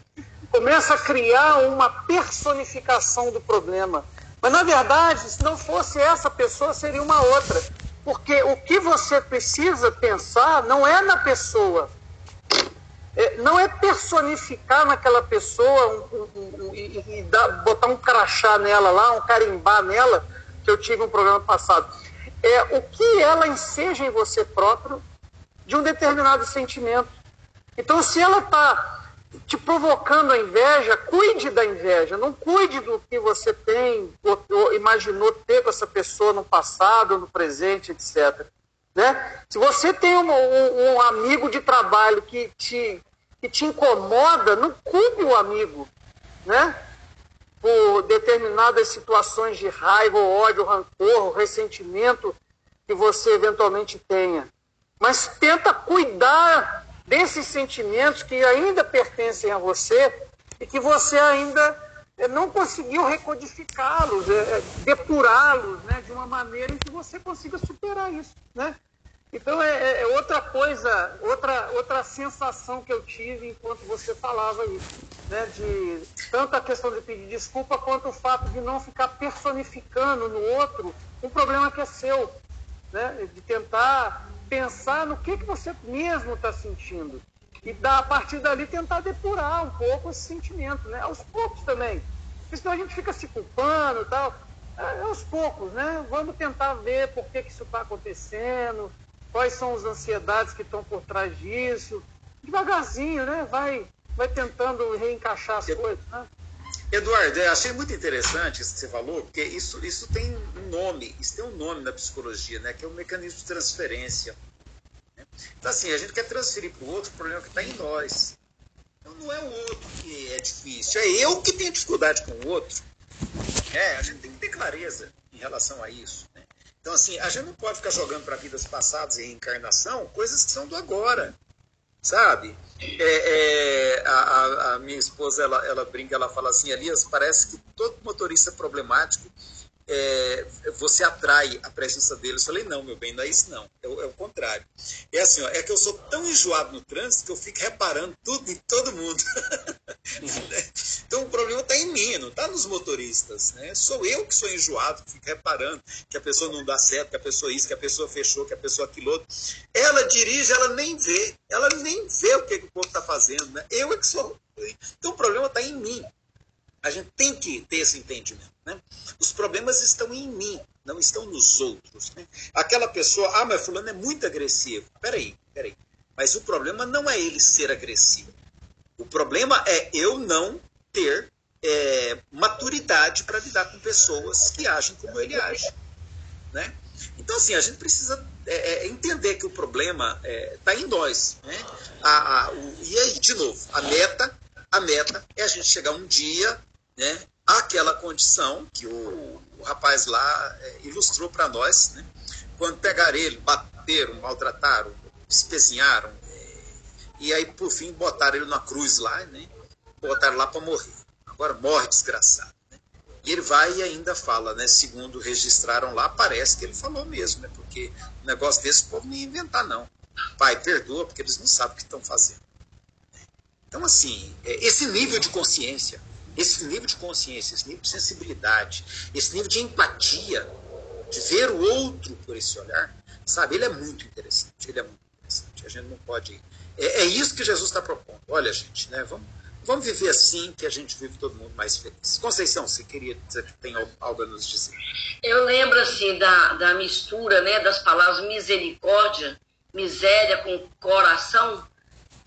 Começa a criar uma personificação do problema. Mas, na verdade, se não fosse essa pessoa, seria uma outra. Porque o que você precisa pensar não é na pessoa, é, não é personificar naquela pessoa um, um, um, e, e dar, botar um crachá nela lá, um carimbar nela, que eu tive um programa passado. É o que ela enseja em você próprio de um determinado sentimento. Então, se ela está te provocando a inveja, cuide da inveja, não cuide do que você tem ou, ou imaginou ter com essa pessoa no passado, no presente, etc. Né? Se você tem um, um, um, amigo de trabalho que te, que te incomoda, não culpe o amigo, né? Por determinadas situações de raiva, ódio, rancor, ressentimento que você eventualmente tenha. Mas tenta cuidar desses sentimentos que ainda pertencem a você e que você ainda eh, não conseguiu recodificá-los, é, depurá-los né, de uma maneira em que você consiga superar isso. Né? Então é, é, é, outra coisa, outra, outra sensação que eu tive enquanto você falava aí, né? De tanto a questão de pedir desculpa quanto o fato de não ficar personificando no outro um problema que é seu, né? De tentar pensar no que, que você mesmo está sentindo e da, a partir dali tentar depurar um pouco esse sentimento, né? Aos poucos também, porque senão a gente fica se culpando e tal. É, aos poucos, né? Vamos tentar ver por que, que isso está acontecendo, quais são as ansiedades que estão por trás disso. Devagarzinho, né? Vai, vai tentando reencaixar as coisas. Né? Eduardo, eu achei muito interessante isso que você falou, porque isso, isso tem um nome, isso tem um nome na psicologia, né? Que é o mecanismo de transferência. Né? Então, assim, a gente quer transferir para o outro o problema que está em nós. Então, não é o outro que é difícil, é eu que tenho dificuldade com o outro. É, a gente tem que ter clareza em relação a isso. Né? Então, assim, a gente não pode ficar jogando para vidas passadas e reencarnação coisas que são do agora, sabe? É, é, a, a, minha esposa, ela, ela brinca, ela fala assim, Elias, parece que todo motorista problemático é, você atrai a presença deles. Eu falei, não, meu bem, não é isso não. É, é, o contrário. É assim, ó, é que eu sou tão enjoado no trânsito que eu fico reparando tudo em todo mundo. então o problema está em mim, não está nos motoristas. Né? Sou eu que sou enjoado, que fico reparando que a pessoa não dá certo, que a pessoa isso, que a pessoa fechou, que a pessoa aquilo outro. Ela dirige, ela nem vê. Ela nem vê o que, que o povo está fazendo. Né? Eu é que sou. Então o problema está em mim. A gente tem que ter esse entendimento. Né? Os problemas estão em mim, não estão nos outros. Né? Aquela pessoa, ah, mas fulano é muito agressivo. Peraí, peraí. Mas o problema não é ele ser agressivo. O problema é eu não ter é, maturidade para lidar com pessoas que agem como ele age. Né? Então, assim, a gente precisa é, é entender que o problema está é, tá em nós. Né? A, a, o, e aí, de novo, a meta, a meta é a gente chegar um dia né, àquela condição que o, o rapaz lá é, ilustrou para nós, né, quando pegaram ele, bateram, maltrataram, espezinharam, é, e aí, por fim, botaram ele na cruz lá, né, botaram lá para morrer. Agora morre desgraçado. Né? E ele vai e ainda fala, né, segundo registraram lá, parece que ele falou mesmo, né, porque o negócio desse povo não ia inventar, não. Pai, perdoa, porque eles não sabem o que estão fazendo. Então, assim, é, esse nível de consciência esse nível de consciência, esse nível de sensibilidade, esse nível de empatia, de ver o outro por esse olhar, sabe? Ele é muito interessante. Ele é muito interessante. A gente não pode. É, é isso que Jesus está propondo. Olha, gente, né? Vamos, vamos viver assim que a gente vive todo mundo mais feliz. Conceição, você queria dizer que tem algo a nos dizer? Eu lembro assim da, da mistura, né, das palavras misericórdia, miséria com coração.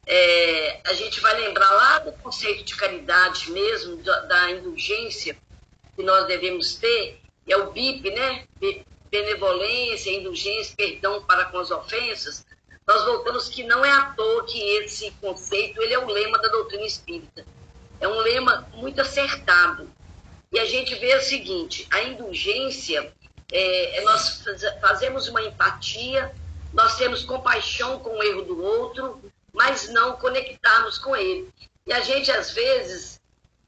É, a gente vai lembrar lá do conceito de caridade mesmo, da, da indulgência que nós devemos ter, é o BIP, né? Benevolência, indulgência, perdão para com as ofensas. Nós voltamos que não é à toa que esse conceito ele é o lema da doutrina espírita. É um lema muito acertado. E a gente vê o seguinte: a indulgência, é, é nós fazemos uma empatia, nós temos compaixão com o erro do outro, mas não conectarmos com ele. E a gente, às vezes,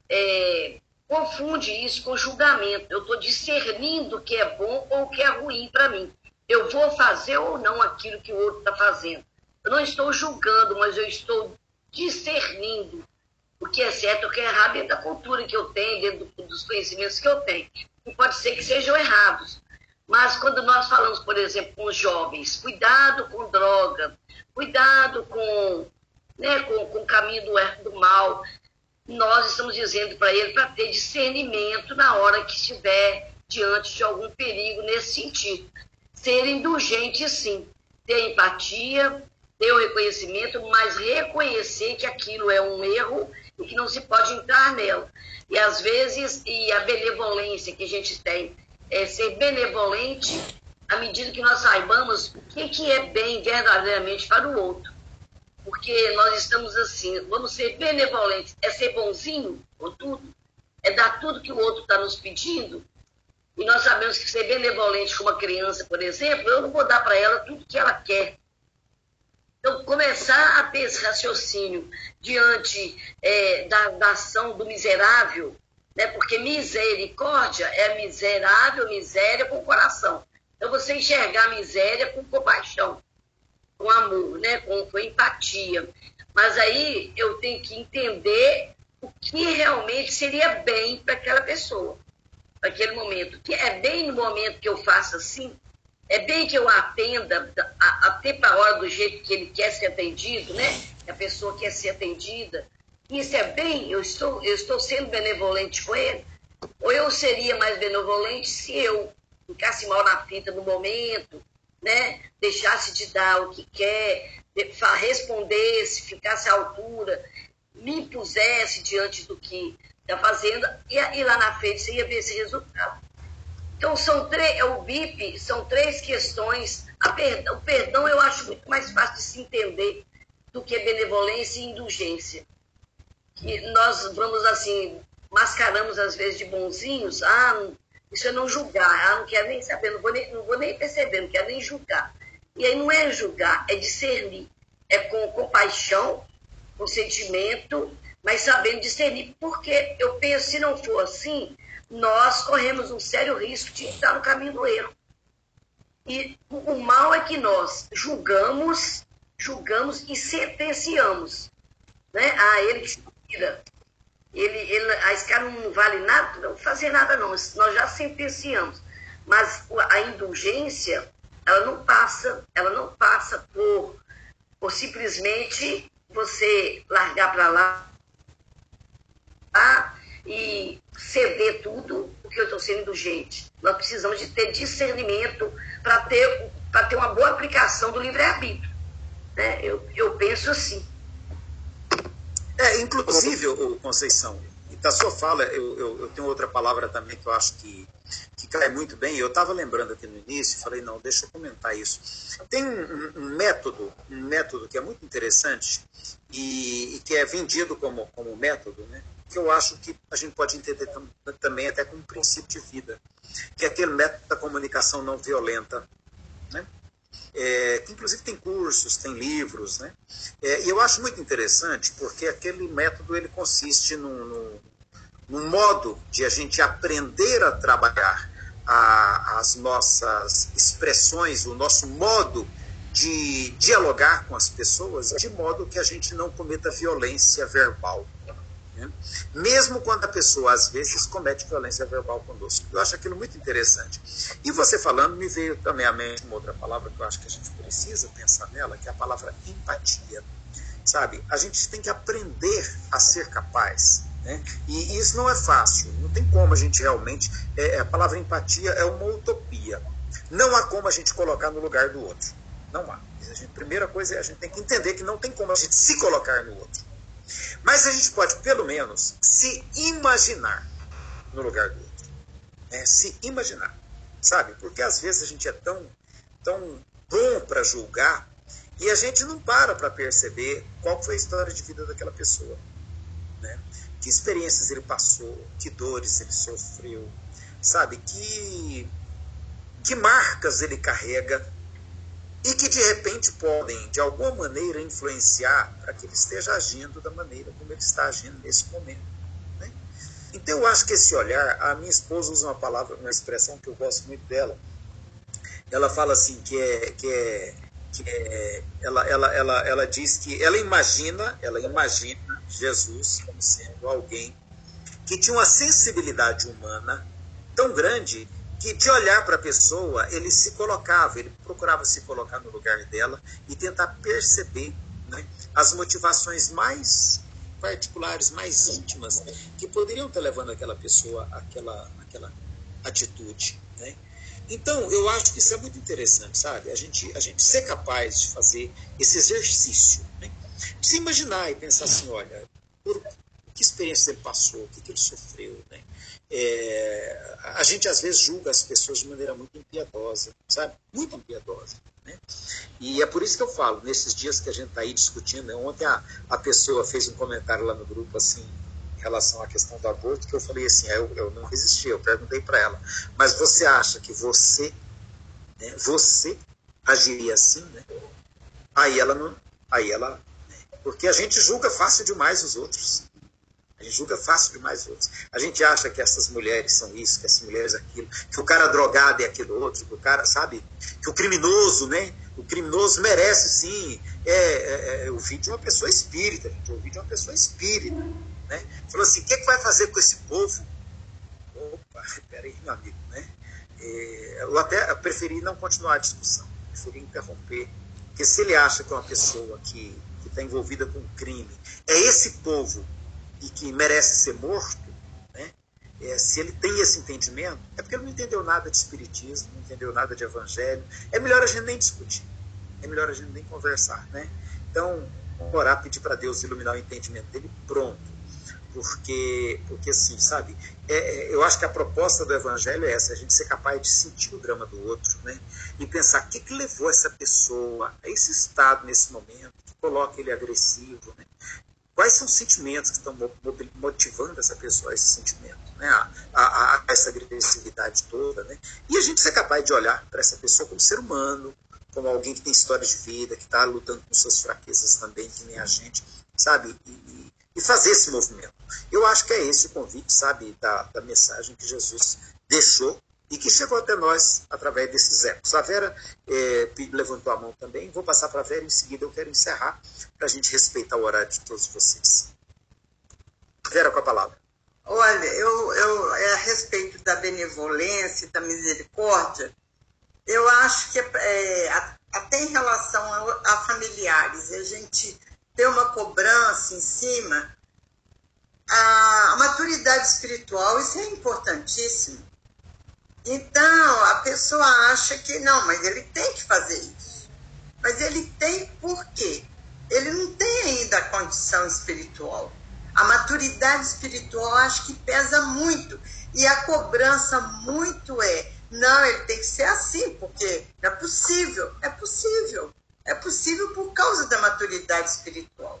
é, confunde isso com julgamento. Eu estou discernindo o que é bom ou o que é ruim para mim. Eu vou fazer ou não aquilo que o outro está fazendo. Eu não estou julgando, mas eu estou discernindo o que é certo e o que é errado dentro da cultura que eu tenho, dentro dos conhecimentos que eu tenho. E pode ser que sejam errados. Mas quando nós falamos, por exemplo, com os jovens, cuidado com droga, cuidado com, né, com, com o caminho do, do mal, nós estamos dizendo para ele para ter discernimento na hora que estiver diante de algum perigo nesse sentido. Ser indulgente, sim, ter empatia, ter o reconhecimento, mas reconhecer que aquilo é um erro e que não se pode entrar nela. E às vezes, e a benevolência que a gente tem, é ser benevolente à medida que nós saibamos o que, que é bem verdadeiramente para o outro. Porque nós estamos assim, vamos ser benevolentes, é ser bonzinho com tudo, é dar tudo que o outro está nos pedindo, e nós sabemos que ser benevolente com uma criança, por exemplo, eu não vou dar para ela tudo que ela quer. Então, começar a ter esse raciocínio diante é, da, da ação do miserável, né? porque misericórdia é miserável, miséria com coração. Então, você enxergar a miséria com compaixão com amor, né? com, com empatia. Mas aí eu tenho que entender o que realmente seria bem para aquela pessoa, para aquele momento. Que é bem no momento que eu faço assim, é bem que eu atenda até para a hora do jeito que ele quer ser atendido, né? Que a pessoa quer ser atendida. Isso é bem, eu estou, eu estou sendo benevolente com ele? Ou eu seria mais benevolente se eu ficasse mal na fita no momento, né, deixasse de dar o que quer, respondesse, ficasse à altura, me pusesse diante do que está fazendo, e, e, lá na frente você ia ver esse resultado. Então, são três, é o BIP são três questões. o perdão eu acho muito mais fácil de se entender do que benevolência e indulgência. Que nós vamos assim, mascaramos às vezes de bonzinhos, ah, isso é não julgar. Ah, não quero nem saber, não vou nem, não vou nem perceber, não quero nem julgar. E aí não é julgar, é discernir. É com compaixão, com sentimento, mas sabendo discernir. Porque eu penso, se não for assim, nós corremos um sério risco de estar no caminho do erro. E o mal é que nós julgamos, julgamos e sentenciamos. Né? Ah, ele que se ele, ele, a escala não vale nada, não fazer nada não, nós já sentenciamos. Mas a indulgência, ela não passa, ela não passa por, por simplesmente você largar para lá tá? e ceder tudo porque eu estou sendo indulgente. Nós precisamos de ter discernimento para ter, ter uma boa aplicação do livre-arbítrio. Né? Eu, eu penso assim. É, inclusive, o Conceição, da sua fala, eu, eu, eu, tenho outra palavra também que eu acho que, que cai muito bem. Eu estava lembrando aqui no início, falei, não, deixa eu comentar isso. Tem um, um método, um método que é muito interessante e, e, que é vendido como, como método, né? que eu acho que a gente pode entender tam, também até como princípio de vida, que é aquele método da comunicação não violenta. Né? É, que inclusive tem cursos, tem livros, né? É, e eu acho muito interessante porque aquele método ele consiste num, num, num modo de a gente aprender a trabalhar a, as nossas expressões, o nosso modo de dialogar com as pessoas, de modo que a gente não cometa violência verbal. Né? Mesmo quando a pessoa, às vezes, comete violência verbal conosco. Eu acho aquilo muito interessante. E você falando, me veio também à mente uma outra palavra que eu acho que a gente precisa pensar nela, que é a palavra empatia. Sabe? A gente tem que aprender a ser capaz. Né? E isso não é fácil. Não tem como a gente realmente. É, a palavra empatia é uma utopia. Não há como a gente colocar no lugar do outro. Não há. A gente, primeira coisa é a gente tem que entender que não tem como a gente se colocar no outro. Mas a gente pode, pelo menos, se imaginar no lugar do outro. Né? Se imaginar. Sabe? Porque às vezes a gente é tão, tão bom para julgar e a gente não para para perceber qual foi a história de vida daquela pessoa. Né? Que experiências ele passou, que dores ele sofreu, sabe? Que, que marcas ele carrega e que de repente podem, de alguma maneira, influenciar para que ele esteja agindo da maneira como ele está agindo nesse momento. Né? Então eu acho que esse olhar, a minha esposa usa uma palavra, uma expressão que eu gosto muito dela. Ela fala assim que é, que é, que é ela, ela, ela, ela diz que ela imagina, ela imagina Jesus como sendo alguém que tinha uma sensibilidade humana tão grande que de olhar para a pessoa, ele se colocava, ele procurava se colocar no lugar dela e tentar perceber né, as motivações mais particulares, mais íntimas, que poderiam estar levando aquela pessoa àquela, àquela atitude. Né? Então, eu acho que isso é muito interessante, sabe? A gente, a gente ser capaz de fazer esse exercício, né? de se imaginar e pensar assim, olha, por que experiência ele passou, o que, que ele sofreu, né? É, a gente às vezes julga as pessoas de maneira muito impiedosa, sabe? Muito impiedosa. Né? E é por isso que eu falo, nesses dias que a gente está aí discutindo, né? ontem a, a pessoa fez um comentário lá no grupo assim, em relação à questão do aborto, que eu falei assim, eu, eu não resisti, eu perguntei para ela, mas você acha que você, né, você agiria assim? Né? Aí ela não, aí ela, né? porque a gente julga fácil demais os outros. A gente julga fácil demais outros. A gente acha que essas mulheres são isso, que essas mulheres aquilo, que o cara drogado é aquilo outro, que o cara, sabe, que o criminoso, né? O criminoso merece sim. É, é, é de uma pessoa espírita, gente. O filho de uma pessoa espírita. Né? Falou assim: o que, é que vai fazer com esse povo? Opa, peraí, meu amigo, né? É, eu até preferi não continuar a discussão, preferi interromper. Porque se ele acha que é uma pessoa que está envolvida com crime, é esse povo e que merece ser morto, né? É, se ele tem esse entendimento, é porque ele não entendeu nada de espiritismo, não entendeu nada de evangelho. É melhor a gente nem discutir, é melhor a gente nem conversar, né? Então, orar, pedir para Deus iluminar o entendimento dele, pronto. Porque, porque assim, sabe, é, é, eu acho que a proposta do evangelho é essa, a gente ser capaz de sentir o drama do outro, né? E pensar o que, que levou essa pessoa a esse estado nesse momento, que coloca ele agressivo, né? Quais são os sentimentos que estão motivando essa pessoa esse sentimento, né? a, a, a essa agressividade toda? Né? E a gente ser capaz de olhar para essa pessoa como ser humano, como alguém que tem história de vida, que está lutando com suas fraquezas também, que nem a gente, sabe? E, e, fazer esse movimento. Eu acho que é esse o convite, sabe, da, da mensagem que Jesus deixou e que chegou até nós através desses ecos. A Vera é, levantou a mão também, vou passar para a Vera, em seguida eu quero encerrar para a gente respeitar o horário de todos vocês. Vera, com a palavra. Olha, eu, eu é, a respeito da benevolência, da misericórdia, eu acho que é, até em relação a, a familiares, a gente ter uma cobrança em cima, a, a maturidade espiritual, isso é importantíssimo então, a pessoa acha que não, mas ele tem que fazer isso. Mas ele tem por quê? Ele não tem ainda a condição espiritual. A maturidade espiritual acho que pesa muito. E a cobrança muito é, não, ele tem que ser assim, porque é possível. É possível. É possível por causa da maturidade espiritual.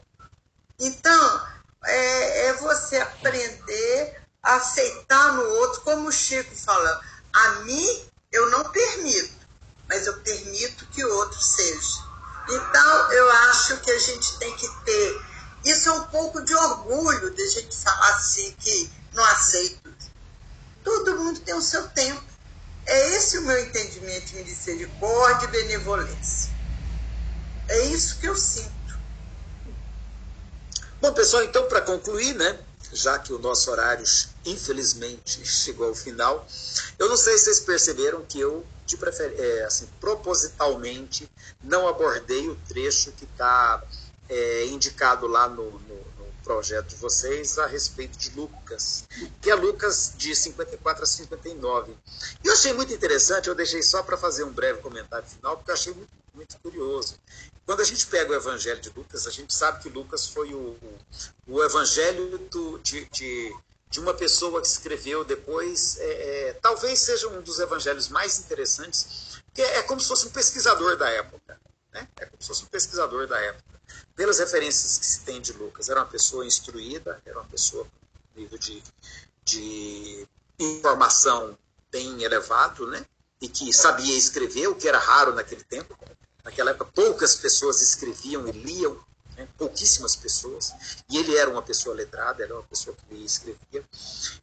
Então, é, é você aprender a aceitar no outro, como o Chico fala, a mim, eu não permito, mas eu permito que o outro seja. Então, eu acho que a gente tem que ter. Isso é um pouco de orgulho de a gente falar assim que não aceito. Todo mundo tem o seu tempo. É esse o meu entendimento de misericórdia e benevolência. É isso que eu sinto. Bom, pessoal, então, para concluir, né? Já que o nosso horário, infelizmente, chegou ao final. Eu não sei se vocês perceberam que eu, de prefer... É, assim, propositalmente, não abordei o trecho que está é, indicado lá no, no, no, projeto de vocês a respeito de Lucas, que é Lucas de 54 a 59. E eu achei muito interessante, eu deixei só para fazer um breve comentário final, porque eu achei muito, muito curioso. Quando a gente pega o Evangelho de Lucas, a gente sabe que Lucas foi o, o, Evangelho do, de, de, de, uma pessoa que escreveu depois, é, é, talvez seja um dos evangelhos mais interessantes, porque é como se fosse um pesquisador da época. Né? É como se fosse um pesquisador da época. Pelas referências que se tem de Lucas, era uma pessoa instruída, era uma pessoa com nível de, de informação bem elevado, né? e que sabia escrever, o que era raro naquele tempo, Naquela época, poucas pessoas escreviam e liam, né? pouquíssimas pessoas. E ele era uma pessoa letrada, era uma pessoa que lia e escrevia.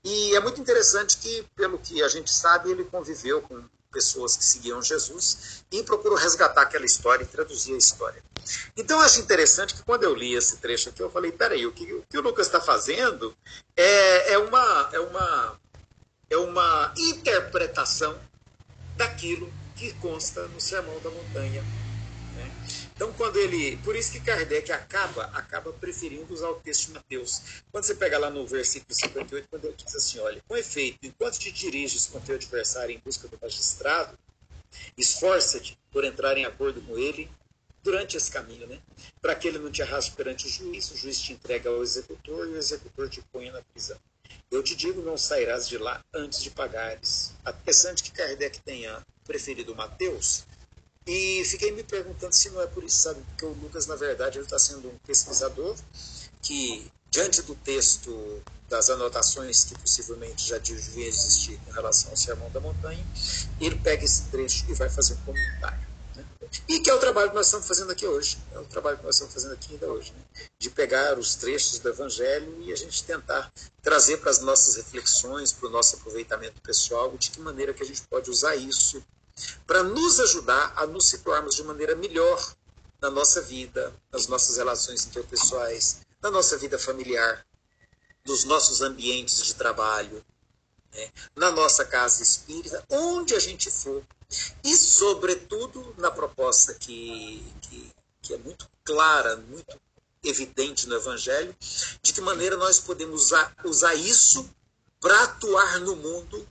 E é muito interessante que, pelo que a gente sabe, ele conviveu com pessoas que seguiam Jesus e procurou resgatar aquela história e traduzir a história. Então eu acho interessante que quando eu li esse trecho aqui, eu falei, peraí, o que o, que o Lucas está fazendo é, é, uma, é, uma, é uma interpretação daquilo que consta no Sermão da Montanha então, quando ele. Por isso que Kardec acaba, acaba preferindo usar o texto de Mateus. Quando você pega lá no versículo 58, quando ele diz assim: olha, com efeito, enquanto te diriges com teu adversário em busca do magistrado, esforça-te por entrar em acordo com ele durante esse caminho, né? Para que ele não te arraste perante o juiz, o juiz te entrega ao executor e o executor te põe na prisão. Eu te digo, não sairás de lá antes de pagares. Interessante que Kardec tenha preferido Mateus, e fiquei me perguntando se não é por isso, sabe? Porque o Lucas, na verdade, ele está sendo um pesquisador que, diante do texto das anotações que possivelmente já deviam existir em relação ao Sermão da Montanha, ele pega esse trecho e vai fazer um comentário. Né? E que é o trabalho que nós estamos fazendo aqui hoje. É o trabalho que nós estamos fazendo aqui ainda hoje. Né? De pegar os trechos do Evangelho e a gente tentar trazer para as nossas reflexões, para o nosso aproveitamento pessoal, de que maneira que a gente pode usar isso para nos ajudar a nos situarmos de maneira melhor na nossa vida, nas nossas relações interpessoais, na nossa vida familiar, nos nossos ambientes de trabalho, né? na nossa casa espírita, onde a gente for. E, sobretudo, na proposta que, que, que é muito clara, muito evidente no Evangelho, de que maneira nós podemos usar, usar isso para atuar no mundo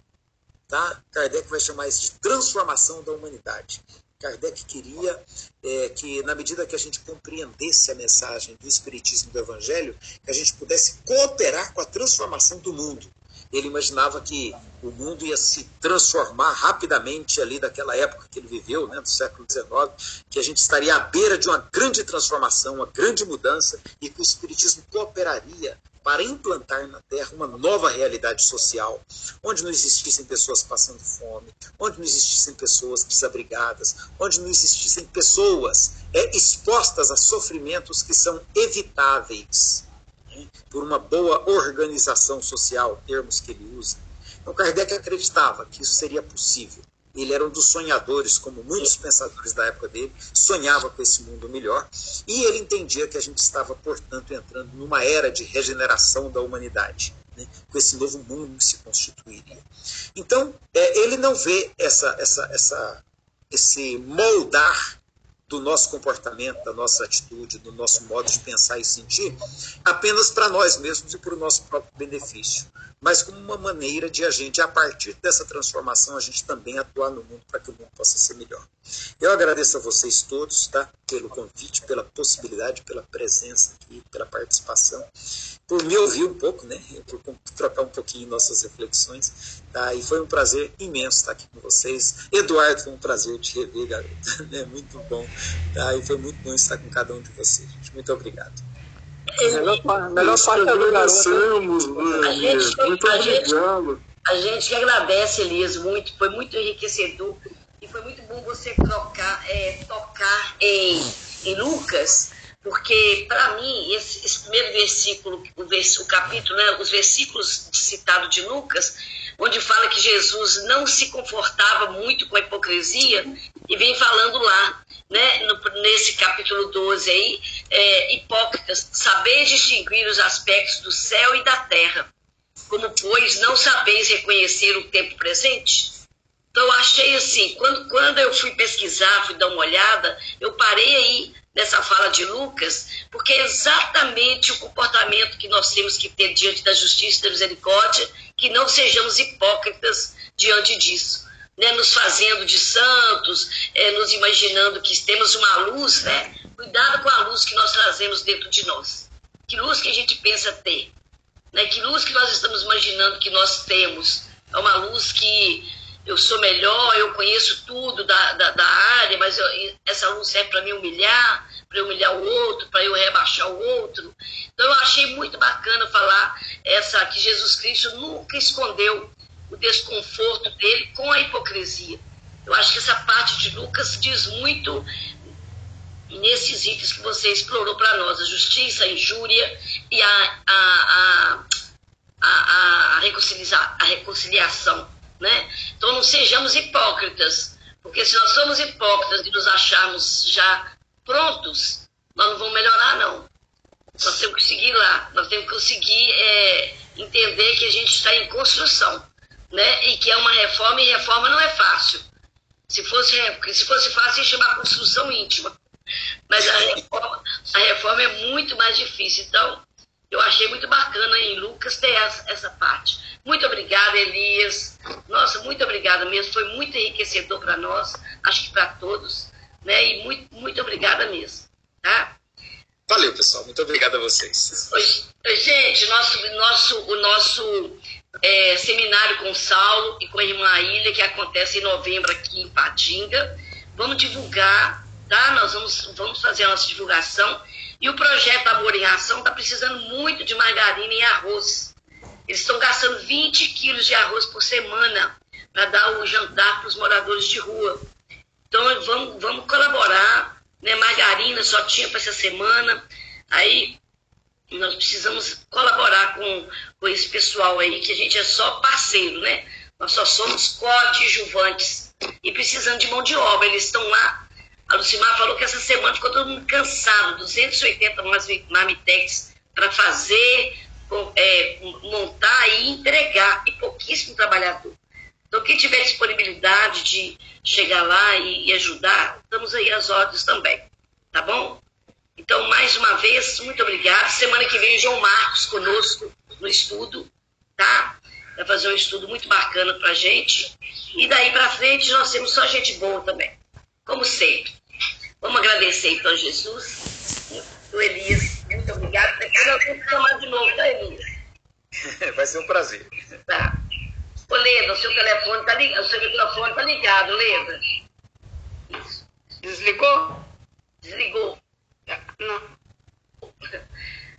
Tá? Kardec vai chamar isso de transformação da humanidade. Kardec queria é, que, na medida que a gente compreendesse a mensagem do Espiritismo do Evangelho, que a gente pudesse cooperar com a transformação do mundo. Ele imaginava que o mundo ia se transformar rapidamente ali daquela época que ele viveu, né, do século XIX, que a gente estaria à beira de uma grande transformação, uma grande mudança, e que o Espiritismo cooperaria para implantar na Terra uma nova realidade social, onde não existissem pessoas passando fome, onde não existissem pessoas desabrigadas, onde não existissem pessoas é, expostas a sofrimentos que são evitáveis né, por uma boa organização social, termos que ele usa. Então, Kardec acreditava que isso seria possível. Ele era um dos sonhadores, como muitos pensadores da época dele, sonhava com esse mundo melhor, e ele entendia que a gente estava, portanto, entrando numa era de regeneração da humanidade, né, com esse novo mundo que se constituiria. Então, é, ele não vê essa, essa, essa, esse moldar do nosso comportamento, da nossa atitude, do nosso modo de pensar e sentir, apenas para nós mesmos e para o nosso próprio benefício mas como uma maneira de a gente, a partir dessa transformação, a gente também atuar no mundo para que o mundo possa ser melhor. Eu agradeço a vocês todos, tá? Pelo convite, pela possibilidade, pela presença aqui, pela participação, por me ouvir um pouco, né? Por trocar um pouquinho nossas reflexões, tá? E foi um prazer imenso estar aqui com vocês. Eduardo, foi um prazer te rever, garoto. É muito bom, tá? E foi muito bom estar com cada um de vocês. Gente. Muito obrigado. Melhor, melhor parte é do. A gente, muito a obrigado. a gente agradece, Elias, muito. Foi muito enriquecedor. E foi muito bom você trocar, é, tocar em, em Lucas, porque, para mim, esse, esse, primeiro versículo, o, vers, o capítulo, né, os versículos citados de Lucas, onde fala que Jesus não se confortava muito com a hipocrisia, e vem falando lá né, no, nesse capítulo 12 aí, é, hipócritas, saber distinguir os aspectos do céu e da terra, como, pois, não sabeis reconhecer o tempo presente? Então, eu achei assim, quando, quando eu fui pesquisar, fui dar uma olhada, eu parei aí nessa fala de Lucas, porque é exatamente o comportamento que nós temos que ter diante da justiça e da misericórdia, que não sejamos hipócritas diante disso né, nos fazendo de santos, é, nos imaginando que temos uma luz, né? Cuidado com a luz que nós trazemos dentro de nós. Que luz que a gente pensa ter? Né? Que luz que nós estamos imaginando que nós temos? É uma luz que eu sou melhor, eu conheço tudo da, da, da área, mas eu, essa luz serve para me humilhar, para humilhar o outro, para eu rebaixar o outro. Então eu achei muito bacana falar essa que Jesus Cristo nunca escondeu o desconforto dele com a hipocrisia. Eu acho que essa parte de Lucas diz muito nesses itens que você explorou para nós, a justiça, a injúria e a, a, a, a, reconciliação, a reconciliação. Né? Então não sejamos hipócritas, porque se nós somos hipócritas e nos acharmos já prontos, nós não vamos melhorar, não. Nós temos que seguir lá, nós temos que conseguir é, entender que a gente está em construção né? E que é uma reforma, e reforma não é fácil. Se fosse, se fosse fácil, ia chamar construção íntima. Mas a reforma, a reforma é muito mais difícil. Então, eu achei muito bacana em Lucas ter essa, essa parte. Muito obrigada, Elias. Nossa, muito obrigada mesmo. Foi muito enriquecedor para nós, acho que para todos. Né? E muito, muito obrigada mesmo. Tá? Valeu, pessoal. Muito obrigado a vocês. Gente, nosso, nosso, o nosso é, seminário com Saulo e com a irmã Ilha, que acontece em novembro aqui em Patinga. Vamos divulgar, tá? Nós vamos, vamos fazer a nossa divulgação. E o projeto Amor em Ação está precisando muito de margarina e arroz. Eles estão gastando 20 quilos de arroz por semana para dar o jantar para os moradores de rua. Então vamos, vamos colaborar. Né? Margarina só tinha para essa semana. Aí nós precisamos colaborar com, com esse pessoal aí, que a gente é só parceiro, né? Nós só somos coadjuvantes e precisando de mão de obra. Eles estão lá. A Lucimar falou que essa semana ficou todo mundo cansado, 280 marmitex para fazer, é, montar e entregar, e pouquíssimo trabalhador. Então, quem tiver disponibilidade de chegar lá e, e ajudar, estamos aí às ordens também, tá bom? Então, mais uma vez, muito obrigada. Semana que vem, João Marcos conosco no estudo, tá? Vai fazer um estudo muito bacana pra gente. E daí pra frente, nós temos só gente boa também, como sempre. Vamos agradecer então Jesus, o Elias. Muito obrigada. Depois eu vou chamar de novo, tá, Elias? Vai ser um prazer. Tá. Ô, Leda, o seu telefone tá ligado, o seu microfone tá ligado, Leda. Desligou? Desligou. Não.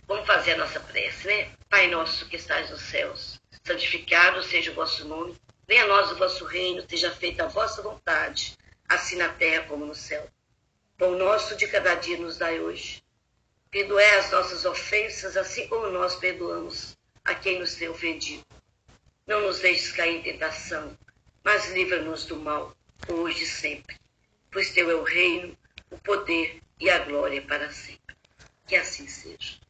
Vamos fazer a nossa prece, né? Pai nosso que estás nos céus, santificado seja o vosso nome. Venha a nós o vosso reino, seja feita a vossa vontade, assim na terra como no céu. Pão nosso de cada dia nos dai hoje. Perdoai as nossas ofensas, assim como nós perdoamos a quem nos tem ofendido. Não nos deixes cair em tentação, mas livra-nos do mal, hoje e sempre. Pois teu é o reino, o poder e a glória para sempre. Que assim seja.